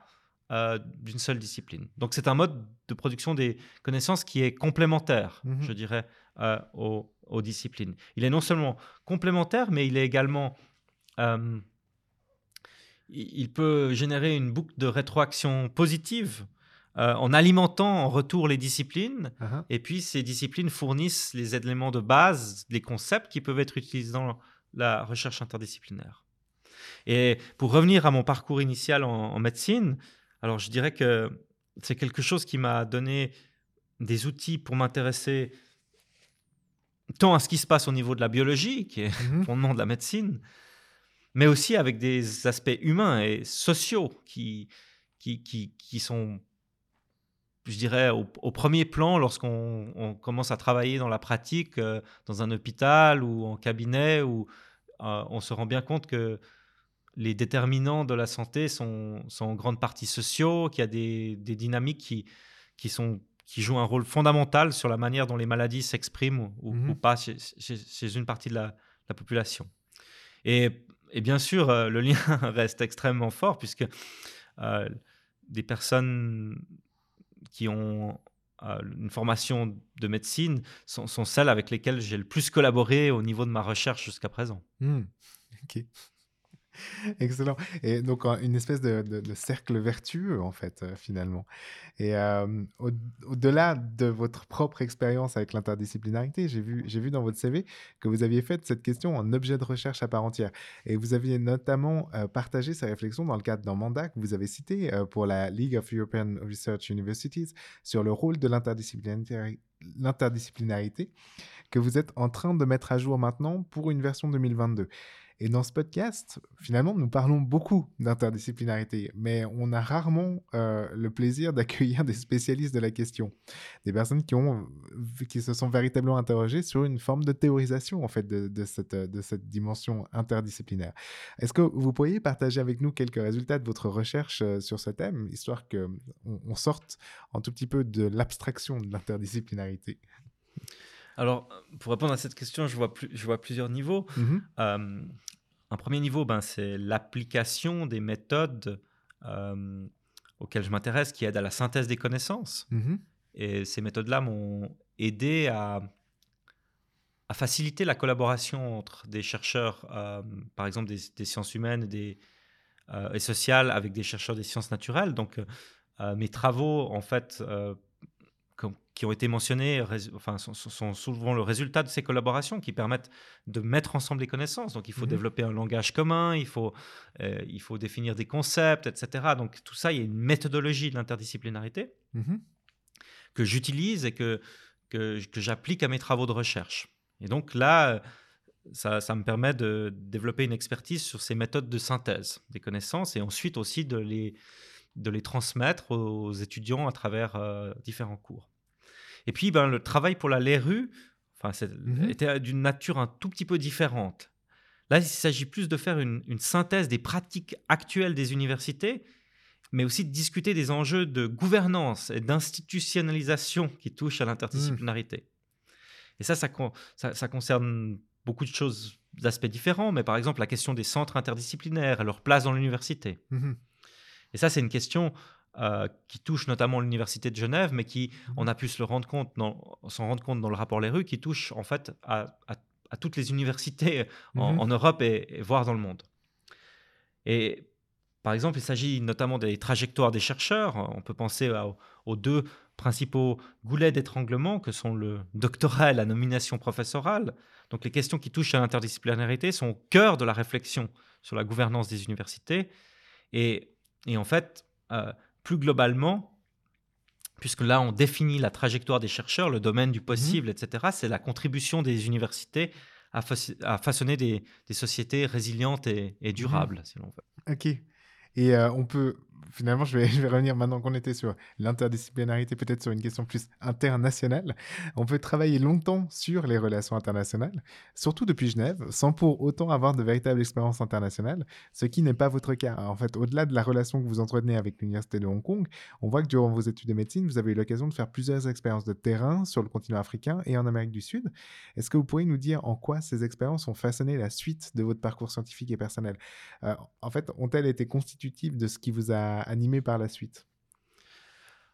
euh, d'une seule discipline. Donc, c'est un mode de production des connaissances qui est complémentaire, Mhm. je dirais, euh, aux, aux disciplines. Il est non seulement complémentaire, mais il est également euh, il peut générer une boucle de rétroaction positive euh, en alimentant en retour les disciplines. Ah, Et puis, ces disciplines fournissent les éléments de base, les concepts qui peuvent être utilisés dans la recherche interdisciplinaire. Et pour revenir à mon parcours initial en, en médecine, alors je dirais que c'est quelque chose qui m'a donné des outils pour m'intéresser tant à ce qui se passe au niveau de la biologie, qui est Mhm. fondement de la médecine, mais aussi avec des aspects humains et sociaux qui, qui, qui, qui sont, je dirais, au, au premier plan lorsqu'on on commence à travailler dans la pratique, euh, dans un hôpital ou en cabinet, où euh, on se rend bien compte que les déterminants de la santé sont, sont en grande partie sociaux, qu'il y a des, des dynamiques qui, qui, sont, qui jouent un rôle fondamental sur la manière dont les maladies s'expriment ou, ou pas chez, chez- chez une partie de la, la population. Et, et bien sûr, euh, le lien reste extrêmement fort puisque des personnes qui ont euh, une formation de médecine sont, celles avec lesquelles j'ai le plus collaboré au niveau de ma recherche jusqu'à présent. Hmm. Excellent. Et donc, une espèce de, cercle vertueux, en fait, euh, finalement. Et euh, au- au-delà de votre propre expérience avec l'interdisciplinarité, j'ai vu, dans votre CV que vous aviez fait cette question en objet de recherche à part entière. Et vous aviez notamment euh, partagé ces réflexions dans le cadre d'un mandat que vous avez cité pour la League of European Research Universities sur le rôle de l'interdisciplinarité que vous êtes en train de mettre à jour maintenant pour une version 2022. Et dans ce podcast, finalement, nous parlons beaucoup d'interdisciplinarité, mais on a rarement euh, le plaisir d'accueillir des spécialistes de la question, des personnes qui, ont, qui se sont véritablement interrogées sur une forme de théorisation en fait de, de cette, de cette dimension interdisciplinaire. Est-ce que vous pourriez partager avec nous quelques résultats de votre recherche euh, sur ce thème, histoire que on, sorte un tout petit peu de l'abstraction de l'interdisciplinarité? Alors, pour répondre à cette question, je vois, plus- je vois plusieurs niveaux. Mhm. Euh, un premier niveau, ben, c'est l'application des méthodes euh, auxquelles je m'intéresse qui aident à la synthèse des connaissances. Mhm. Et ces méthodes-là m'ont aidé à, à faciliter la collaboration entre des chercheurs, euh, par exemple des, des sciences humaines et, des, euh, et sociales, avec des chercheurs des sciences naturelles. Donc, mes travaux, en fait, qui ont été mentionnés, enfin, sont, souvent le résultat de ces collaborations qui permettent de mettre ensemble les connaissances. Donc, il faut Mhm. développer un langage commun, il faut, euh, il faut définir des concepts, etc. Donc, tout ça, il y a une méthodologie de l'interdisciplinarité Mhm. que j'utilise et que, que, que j'applique à mes travaux de recherche. Et donc là, euh, ça, ça me permet de développer une expertise sur ces méthodes de synthèse des connaissances et ensuite aussi de les, de les transmettre aux étudiants à travers euh, différents cours. Et puis, ben, le travail pour la LERU enfin, Mhm. était d'une nature un tout petit peu différente. Là, il s'agit plus de faire une, une synthèse des pratiques actuelles des universités, mais aussi de discuter des enjeux de gouvernance et d'institutionnalisation qui touchent à l'interdisciplinarité. Et ça ça, con- ça, ça concerne beaucoup de choses, d'aspects différents, mais par exemple la question des centres interdisciplinaires et leur place dans l'université. Mhm. Et ça, c'est une question euh, qui touche notamment l'université de Genève, mais qui, on a pu se le rendre compte, dans- s'en rendre compte dans le rapport Les Rues, qui touche en fait à, à- à toutes les universités en, Mhm. en Europe et, et voire dans le monde. Et par exemple, il s'agit notamment des trajectoires des chercheurs. On peut penser à- aux deux principaux goulets d'étranglement, que sont le doctorat et la nomination professorale. Donc les questions qui touchent à l'interdisciplinarité sont au cœur de la réflexion sur la gouvernance des universités. Et, en fait, euh, plus globalement, puisque là on définit la trajectoire des chercheurs, le domaine du possible, mmh etc., c'est la contribution des universités à, façonner des, sociétés résilientes et, mmh durables, si l'on veut. Ok. Et euh, on peut finalement, je vais, revenir maintenant qu'on était sur l'interdisciplinarité, peut-être sur une question plus internationale. On peut travailler longtemps sur les relations internationales, surtout depuis Genève, sans pour autant avoir de véritable expérience internationale, ce qui n'est pas votre cas. En fait, au-delà de la relation que vous entretenez avec l'Université de Hong Kong, on voit que durant vos études de médecine, vous avez eu l'occasion de faire plusieurs expériences de terrain sur le continent africain et en Amérique du Sud. Est-ce que vous pourriez nous dire en quoi ces expériences ont façonné la suite de votre parcours scientifique et personnel? Euh, En fait, ont-elles été constitutives de ce qui vous a animé par la suite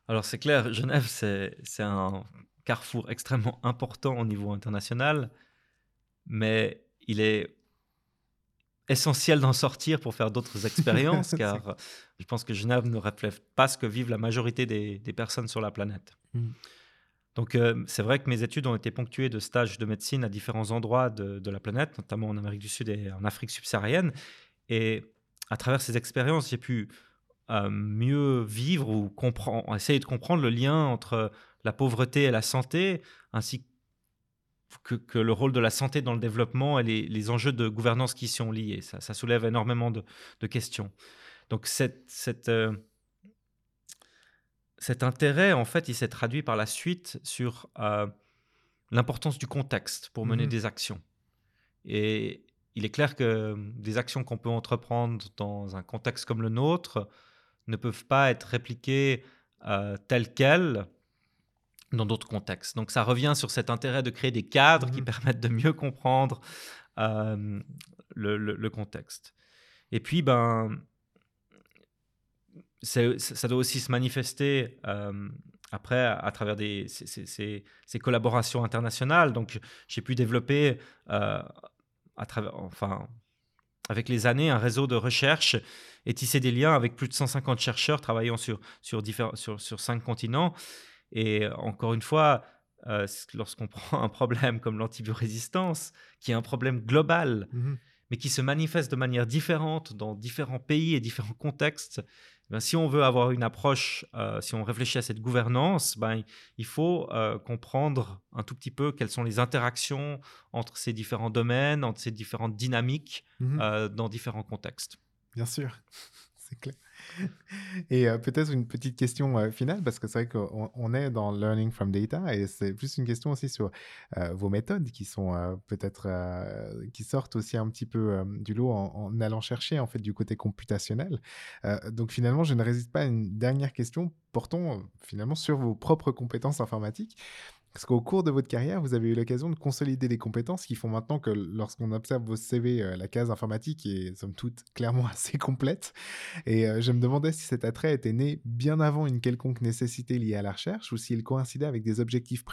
Alors c'est clair, Genève, c'est un carrefour extrêmement important au niveau international, mais il est essentiel d'en sortir pour faire d'autres expériences, car je pense que Genève ne reflète pas ce que vivent la majorité des, personnes sur la planète. Hmm. Donc euh, c'est vrai que mes études ont été ponctuées de stages de médecine à différents endroits de, de, la planète, notamment en Amérique du Sud et en Afrique subsaharienne. Et à travers ces expériences, j'ai pu mieux vivre ou comprendre, essayer de comprendre le lien entre la pauvreté et la santé, ainsi que, le rôle de la santé dans le développement et les, enjeux de gouvernance qui y sont liés. Ça, soulève énormément de, questions. Donc cette, euh, cet intérêt, en fait, il s'est traduit par la suite sur euh, l'importance du contexte pour mener mmh des actions. Et il est clair que des actions qu'on peut entreprendre dans un contexte comme le nôtre ne peuvent pas être répliquées euh, telles quelles dans d'autres contextes. Donc ça revient sur cet intérêt de créer des cadres qui mmh permettent de mieux comprendre euh, le, contexte. Et puis, ben, ça doit aussi se manifester euh, après à, travers des, ces, collaborations internationales. Donc j'ai pu développer à travers, enfin, avec les années, un réseau de recherche et tisser des liens avec plus de 150 chercheurs travaillant sur, sur, différents, sur, sur cinq continents. Et encore une fois, euh, lorsqu'on prend un problème comme l'antibiorésistance, qui est un problème global, mmh mais qui se manifeste de manière différente dans différents pays et différents contextes, ben, si on veut avoir une approche, euh, si on réfléchit à cette gouvernance, ben, il faut euh, comprendre un tout petit peu quelles sont les interactions entre ces différents domaines, entre ces différentes dynamiques mmh euh, dans différents contextes. Bien sûr, c'est clair. Et euh, peut-être une petite question euh, finale, parce que c'est vrai qu'on est dans Learning from Data, et c'est plus une question aussi sur euh, vos méthodes qui sont peut-être, qui sortent aussi un petit peu du lot en, allant chercher en fait du côté computationnel. donc finalement, je ne résiste pas à une dernière question portant finalement sur vos propres compétences informatiques. Parce qu'au cours de votre carrière, vous avez eu l'occasion de consolider les compétences qui font maintenant que lorsqu'on observe vos CV, euh, la case informatique est somme toute clairement assez complète. Et euh, je me demandais si cet attrait était né bien avant une quelconque nécessité liée à la recherche ou s'il coïncidait avec des objectifs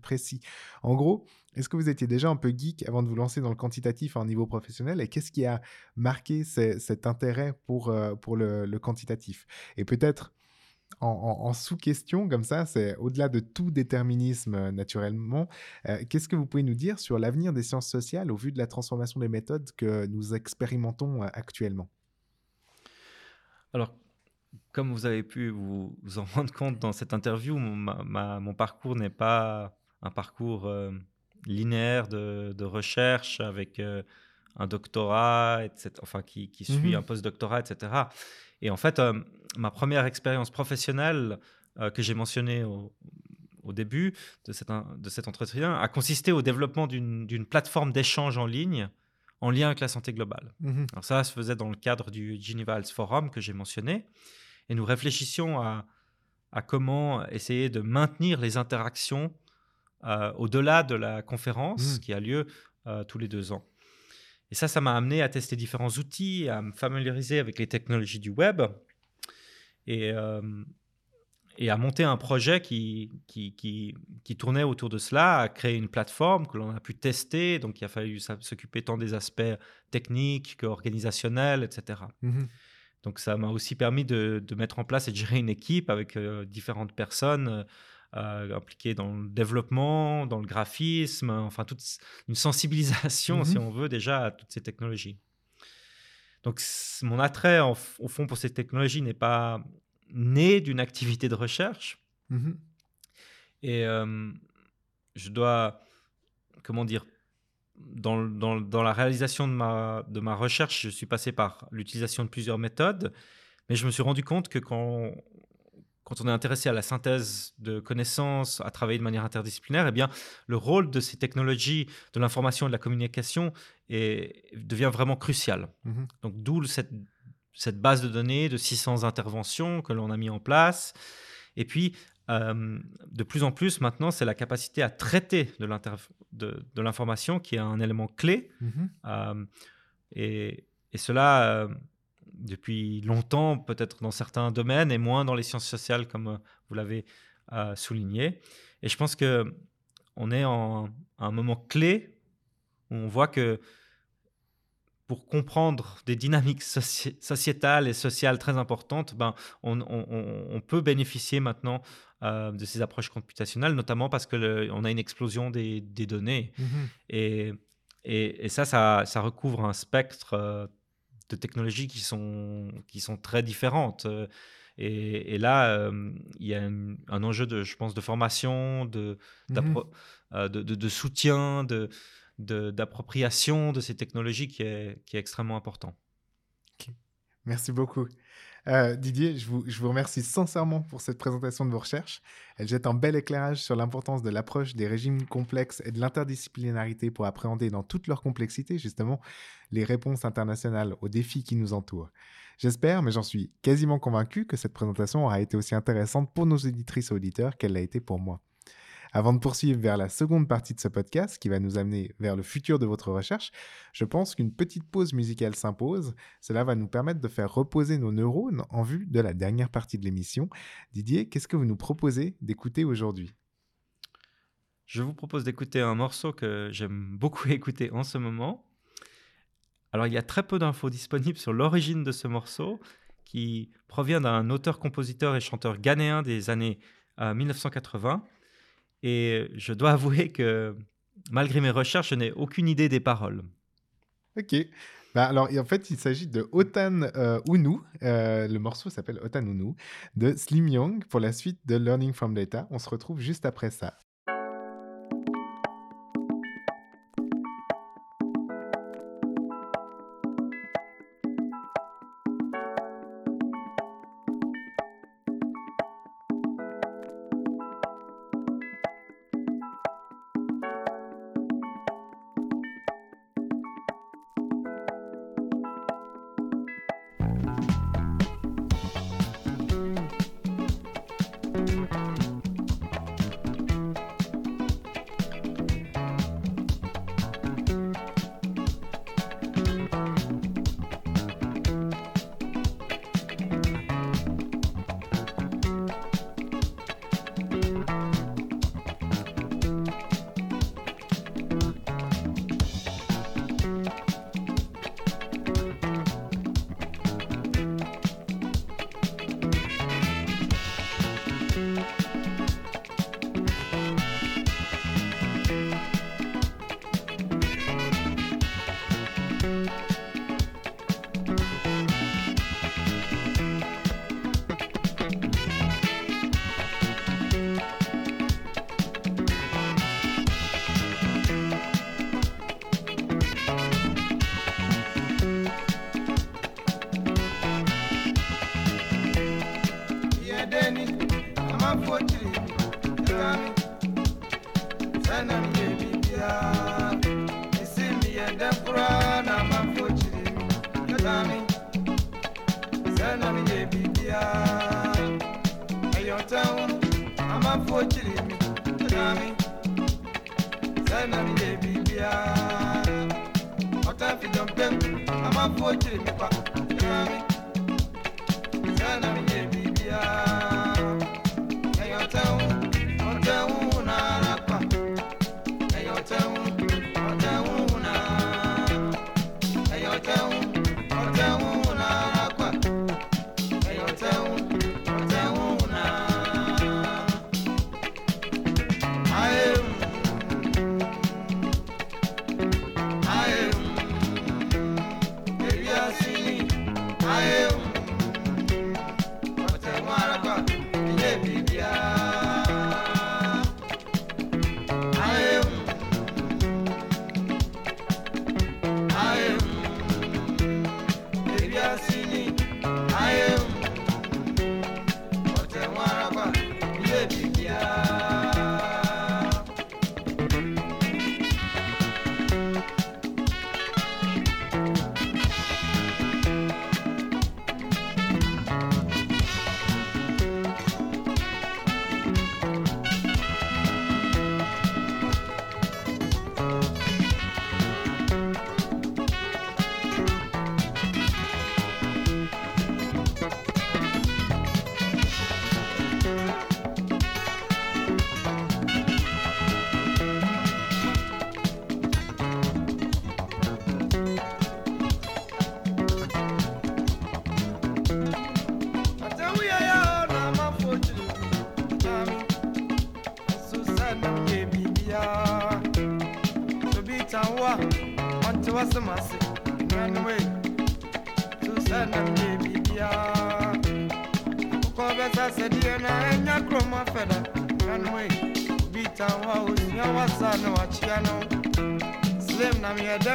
précis. En gros, est-ce que vous étiez déjà un peu geek avant de vous lancer dans le quantitatif à un niveau professionnel et qu'est-ce qui a marqué cet intérêt pour, euh, le quantitatif? Et peut-être en, sous-question, comme ça, c'est au-delà de tout déterminisme euh, naturellement. Euh, qu'est-ce que vous pouvez nous dire sur l'avenir des sciences sociales au vu de la transformation des méthodes que nous expérimentons euh, actuellement? Alors, comme vous avez pu vous, en rendre compte dans cette interview, mon, parcours n'est pas un parcours linéaire de, recherche avec un doctorat, etc., enfin, qui, suit mmh un post-doctorat, etc. Et en fait, euh, ma première expérience professionnelle euh, que j'ai mentionnée au, début de, de cet entretien a consisté au développement d'une plateforme d'échange en ligne en lien avec la santé globale. Mmh Alors ça, se faisait dans le cadre du Geneva Health Forum que j'ai mentionné. Et nous réfléchissions à, comment essayer de maintenir les interactions euh, au-delà de la conférence mmh. qui a lieu tous les deux ans. Et ça, ça m'a amené à tester différents outils, à me familiariser avec les technologies du web et, euh, et à monter un projet qui, qui, qui, tournait autour de cela, à créer une plateforme que l'on a pu tester. Donc, il a fallu s'occuper tant des aspects techniques qu'organisationnels, etc. Mmh donc, ça m'a aussi permis de, de, mettre en place et de gérer une équipe avec euh, différentes personnes euh, impliqué dans le développement, dans le graphisme, enfin toute une sensibilisation, si Mhm. on veut, déjà à toutes ces technologies. Donc mon attrait, en au fond, pour ces technologies n'est pas né d'une activité de recherche. Mhm. Et euh, je dois, comment dire, dans, dans, dans la réalisation de ma, de ma recherche, je suis passé par l'utilisation de plusieurs méthodes, mais je me suis rendu compte que quand, quand on est intéressé à la synthèse de connaissances, à travailler de manière interdisciplinaire, eh bien, le rôle de ces technologies de l'information et de la communication est, devient vraiment crucial. Mhm. Donc d'où cette, cette base de données de 600 interventions que l'on a mis en place. Et puis, euh, de plus en plus, maintenant, c'est la capacité à traiter de l'information qui est un élément clé. Mhm. Euh, et, et cela, euh, depuis longtemps, peut-être dans certains domaines, et moins dans les sciences sociales, comme euh, vous l'avez euh, souligné. Et je pense que on est en à un moment clé où on voit que pour comprendre des dynamiques soci- sociétales et sociales très importantes, ben, on, on- on- on peut bénéficier maintenant euh, de ces approches computationnelles, notamment parce qu'on a une explosion des, des données. Mhm. Et, et, et ça, ça, ça recouvre un spectre euh, de technologies qui sont, qui sont très différentes. Euh, Et, et là, euh, il y a un, un enjeu, de, je pense, de formation, de, Mhm. euh, de, de- de soutien, de, de- d'appropriation de ces technologies qui est, qui est extrêmement important. Merci beaucoup. Euh, Didier, je vous, remercie sincèrement pour cette présentation de vos recherches. Elle jette un bel éclairage sur l'importance de l'approche des régimes complexes et de l'interdisciplinarité pour appréhender dans toute leur complexité, justement, les réponses internationales aux défis qui nous entourent. J'espère, mais j'en suis quasiment convaincu, que cette présentation aura été aussi intéressante pour nos éditrices et auditeurs qu'elle l'a été pour moi. Avant de poursuivre vers la seconde partie de ce podcast, qui va nous amener vers le futur de votre recherche, je pense qu'une petite pause musicale s'impose. Cela va nous permettre de faire reposer nos neurones en vue de la dernière partie de l'émission. Didier, qu'est-ce que vous nous proposez d'écouter aujourd'hui? Je vous propose d'écouter un morceau que j'aime beaucoup écouter en ce moment. Alors, il y a très peu d'infos disponibles sur l'origine de ce morceau, qui provient d'un auteur-compositeur et chanteur ghanéen des années euh, 1980. Et je dois avouer que, malgré mes recherches, je n'ai aucune idée des paroles. Ok. Bah alors, en fait, il s'agit de Otan euh, Unu. Euh, le morceau s'appelle Otan Unu de Slim Young pour la suite de Learning from Data. On se retrouve juste après ça.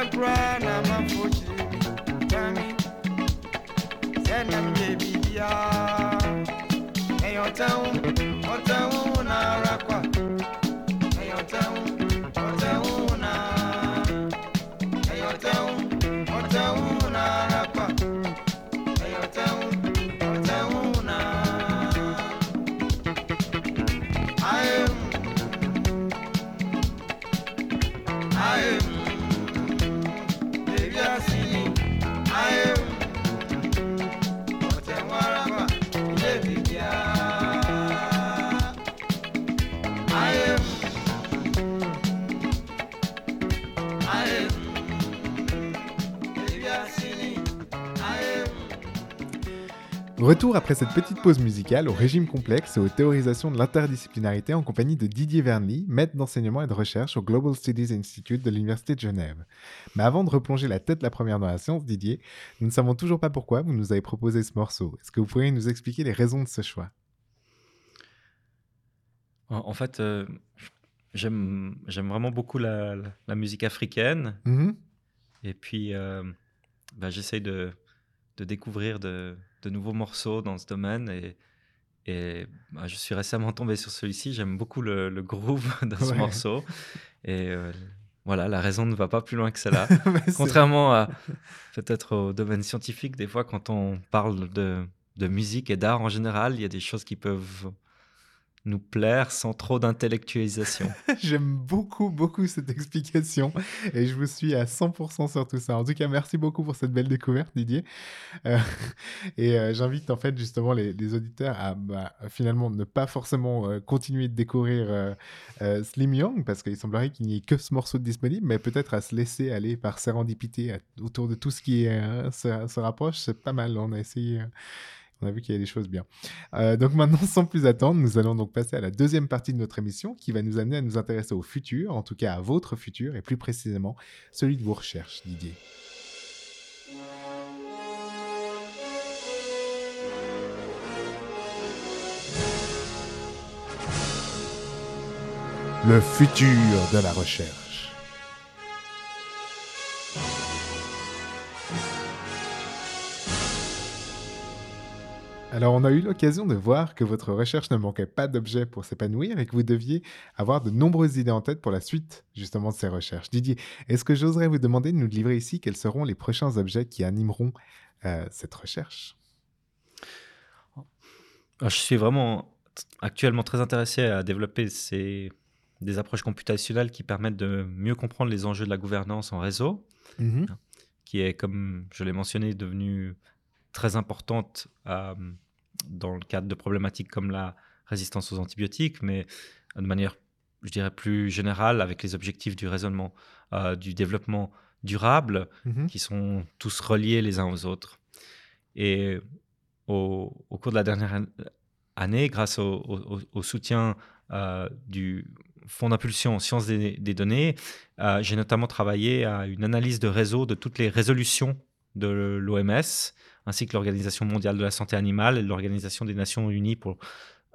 surprise. Après cette petite pause musicale au régime complexe et aux théorisations de l'interdisciplinarité en compagnie de Didier Vernly, maître d'enseignement et de recherche au Global Studies Institute de l'Université de Genève. Mais avant de replonger la tête la première dans la science, Didier, nous ne savons toujours pas pourquoi vous nous avez proposé ce morceau. Est-ce que vous pourriez nous expliquer les raisons de ce choix? En, fait, euh, j'aime vraiment beaucoup la, la- la musique africaine. Mhm. Et puis, euh, bah, j'essaye de, de découvrir de, de nouveaux morceaux dans ce domaine. Et, et bah, je suis récemment tombé sur celui-ci. J'aime beaucoup le, le groove de ce morceau. Et euh, voilà, la raison ne va pas plus loin que c'est- Contrairement à peut-être au domaine scientifique, des fois, quand on parle de, de musique et d'art en général, il y a des choses qui peuvent nous plaire sans trop d'intellectualisation. J'aime beaucoup, beaucoup cette explication et je vous suis à 100% sur tout ça. En tout cas, merci beaucoup pour cette belle découverte, Didier. Euh, et euh, j'invite en fait justement les, auditeurs à bah, finalement ne pas forcément euh, continuer de découvrir Slim Young parce qu'il semblerait qu'il n'y ait que ce morceau de disponible, mais peut-être à se laisser aller par sérendipité autour de tout ce qui se rapproche. C'est pas mal. On a essayé. On a vu qu'il y a des choses bien. Euh, donc maintenant, sans plus attendre, nous allons donc passer à la deuxième partie de notre émission qui va nous amener à nous intéresser au futur, en tout cas à votre futur, et plus précisément celui de vos recherches, Didier. Le futur de la recherche. Alors, on a eu l'occasion de voir que votre recherche ne manquait pas d'objets pour s'épanouir et que vous deviez avoir de nombreuses idées en tête pour la suite, justement, de ces recherches. Didier, est-ce que j'oserais vous demander de nous livrer ici quels seront les prochains objets qui animeront euh, cette recherche? Alors, je suis vraiment actuellement très intéressé à développer ces, des approches computationnelles qui permettent de mieux comprendre les enjeux de la gouvernance en réseau, Mhm. qui est, comme je l'ai mentionné, devenue très importante euh, dans le cadre de problématiques comme la résistance aux antibiotiques, mais de manière, je dirais, plus générale avec les objectifs du raisonnement, euh, du développement durable, Mhm. qui sont tous reliés les uns aux autres. Et au, au cours de la dernière an- année, grâce au, au- au soutien euh, du Fonds d'impulsion en sciences des, des données, euh, j'ai notamment travaillé à une analyse de réseau de toutes les résolutions de l'OMS, ainsi que l'Organisation mondiale de la santé animale et l'Organisation des Nations unies pour,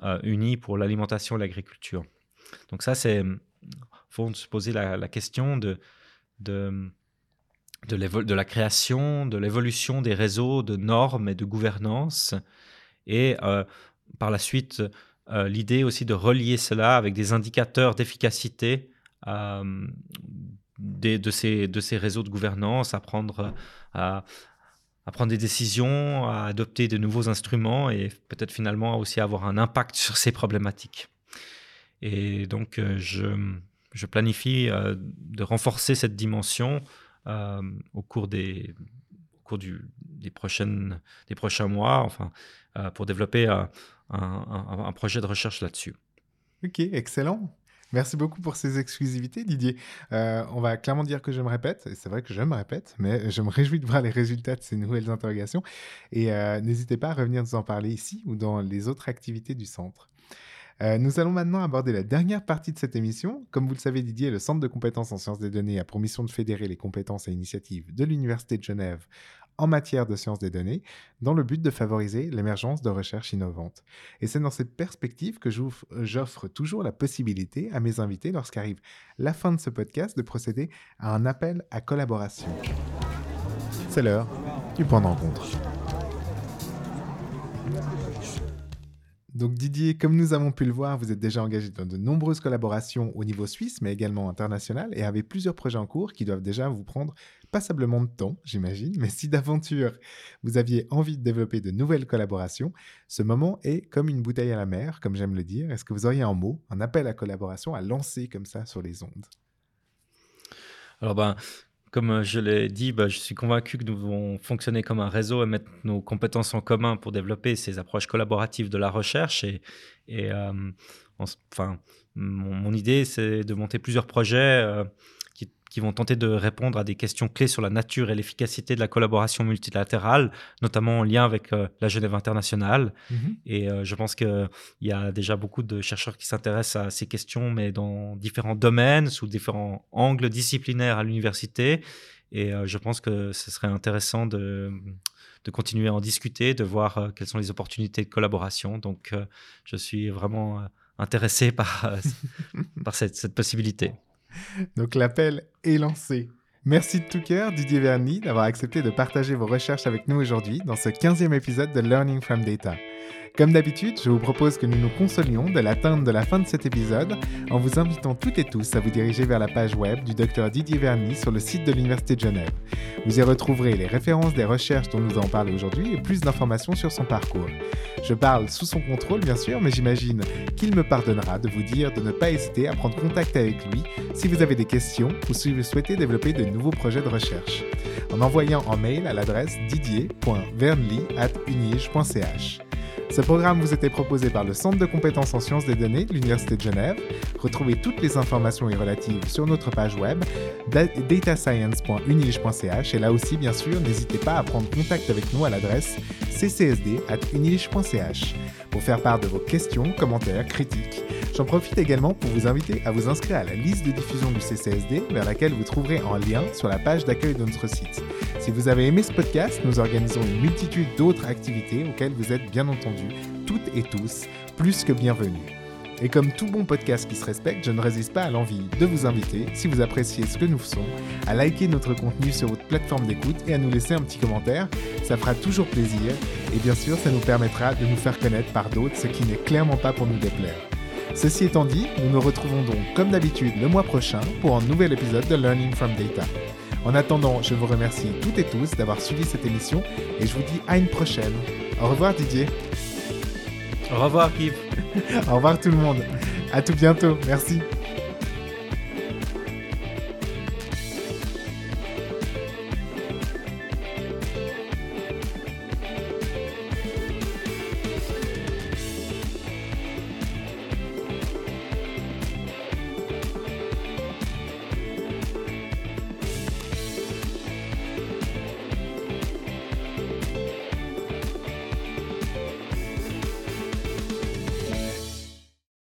euh, l'alimentation et l'agriculture. Donc ça, c'est faut se poser la, question de, de, de, la création, de l'évolution des réseaux de normes et de gouvernance, et euh, par la suite, euh, l'idée aussi de relier cela avec des indicateurs d'efficacité de, ces, de ces réseaux de gouvernance, à prendre, à, à prendre des décisions, à adopter de nouveaux instruments et peut-être finalement aussi avoir un impact sur ces problématiques. Et donc, euh, je, je planifie euh, de renforcer cette dimension euh, au cours des, au cours des, prochaines, des prochains mois, enfin, pour développer un projet de recherche là-dessus. Ok, excellent. Merci beaucoup pour ces exclusivités, Didier. Euh, on va clairement dire que je me répète, et c'est vrai que je me répète, mais je me réjouis de voir les résultats de ces nouvelles interrogations. Et euh, n'hésitez pas à revenir nous en parler ici ou dans les autres activités du centre. Euh, nous allons maintenant aborder la dernière partie de cette émission. Comme vous le savez, Didier, le Centre de compétences en sciences des données a pour mission de fédérer les compétences et initiatives de l'Université de Genève en matière de sciences des données, dans le but de favoriser l'émergence de recherches innovantes. Et c'est dans cette perspective que j'offre toujours la possibilité à mes invités, lorsqu'arrive la fin de ce podcast, de procéder à un appel à collaboration. C'est l'heure du point de. Donc Didier, comme nous avons pu le voir, vous êtes déjà engagé dans de nombreuses collaborations au niveau suisse, mais également international, et avez plusieurs projets en cours qui doivent déjà vous prendre passablement de temps, j'imagine, mais si d'aventure vous aviez envie de développer de nouvelles collaborations, ce moment est comme une bouteille à la mer, comme j'aime le dire. Est-ce que vous auriez un mot, un appel à collaboration à lancer comme ça sur les ondes? Alors ben, comme euh, je l'ai dit, bah, je suis convaincu que nous devons fonctionner comme un réseau et mettre nos compétences en commun pour développer ces approches collaboratives de la recherche. Et, euh, enfin, mon, idée, c'est de monter plusieurs projets euh, qui vont tenter de répondre à des questions clés sur la nature et l'efficacité de la collaboration multilatérale, notamment en lien avec euh, la Genève internationale. Mhm. Et euh, je pense qu'il y a déjà beaucoup de chercheurs qui s'intéressent à ces questions, mais dans différents domaines, sous différents angles disciplinaires à l'université. Et euh, je pense que ce serait intéressant de, de continuer à en discuter, de voir quelles sont les opportunités de collaboration. Donc, je suis vraiment intéressé par, par cette, cette possibilité. Donc l'appel est lancé. Merci de tout cœur, Didier Verny, d'avoir accepté de partager vos recherches avec nous aujourd'hui dans ce 15e épisode de Learning from Data. Comme d'habitude, je vous propose que nous nous consolions de l'atteinte de la fin de cet épisode en vous invitant toutes et tous à vous diriger vers la page web du Dr Didier Verny sur le site de l'Université de Genève. Vous y retrouverez les références des recherches dont nous avons parlé aujourd'hui et plus d'informations sur son parcours. Je parle sous son contrôle bien sûr, mais j'imagine qu'il me pardonnera de vous dire de ne pas hésiter à prendre contact avec lui si vous avez des questions ou si vous souhaitez développer de nouveaux projets de recherche, en envoyant un mail à l'adresse didier.vernly.unige.ch. Ce programme vous était proposé par le Centre de compétences en sciences des données de l'Université de Genève. Retrouvez toutes les informations y relatives sur notre page web datascience.unige.ch et là aussi, bien sûr, n'hésitez pas à prendre contact avec nous à l'adresse ccsd.unige.ch pour faire part de vos questions, commentaires, critiques. J'en profite également pour vous inviter à vous inscrire à la liste de diffusion du CCSD vers laquelle vous trouverez un lien sur la page d'accueil de notre site. Si vous avez aimé ce podcast, nous organisons une multitude d'autres activités auxquelles vous êtes bien entendu toutes et tous plus que bienvenus. Et comme tout bon podcast qui se respecte, je ne résiste pas à l'envie de vous inviter, si vous appréciez ce que nous faisons, à liker notre contenu sur votre plateforme d'écoute et à nous laisser un petit commentaire. Ça fera toujours plaisir et bien sûr, ça nous permettra de nous faire connaître par d'autres, ce qui n'est clairement pas pour nous déplaire. Ceci étant dit, nous nous retrouvons donc comme d'habitude le mois prochain pour un nouvel épisode de Learning from Data. En attendant, je vous remercie toutes et tous d'avoir suivi cette émission et je vous dis à une prochaine. Au revoir Didier. Au revoir Yves. Au revoir tout le monde. À tout bientôt. Merci.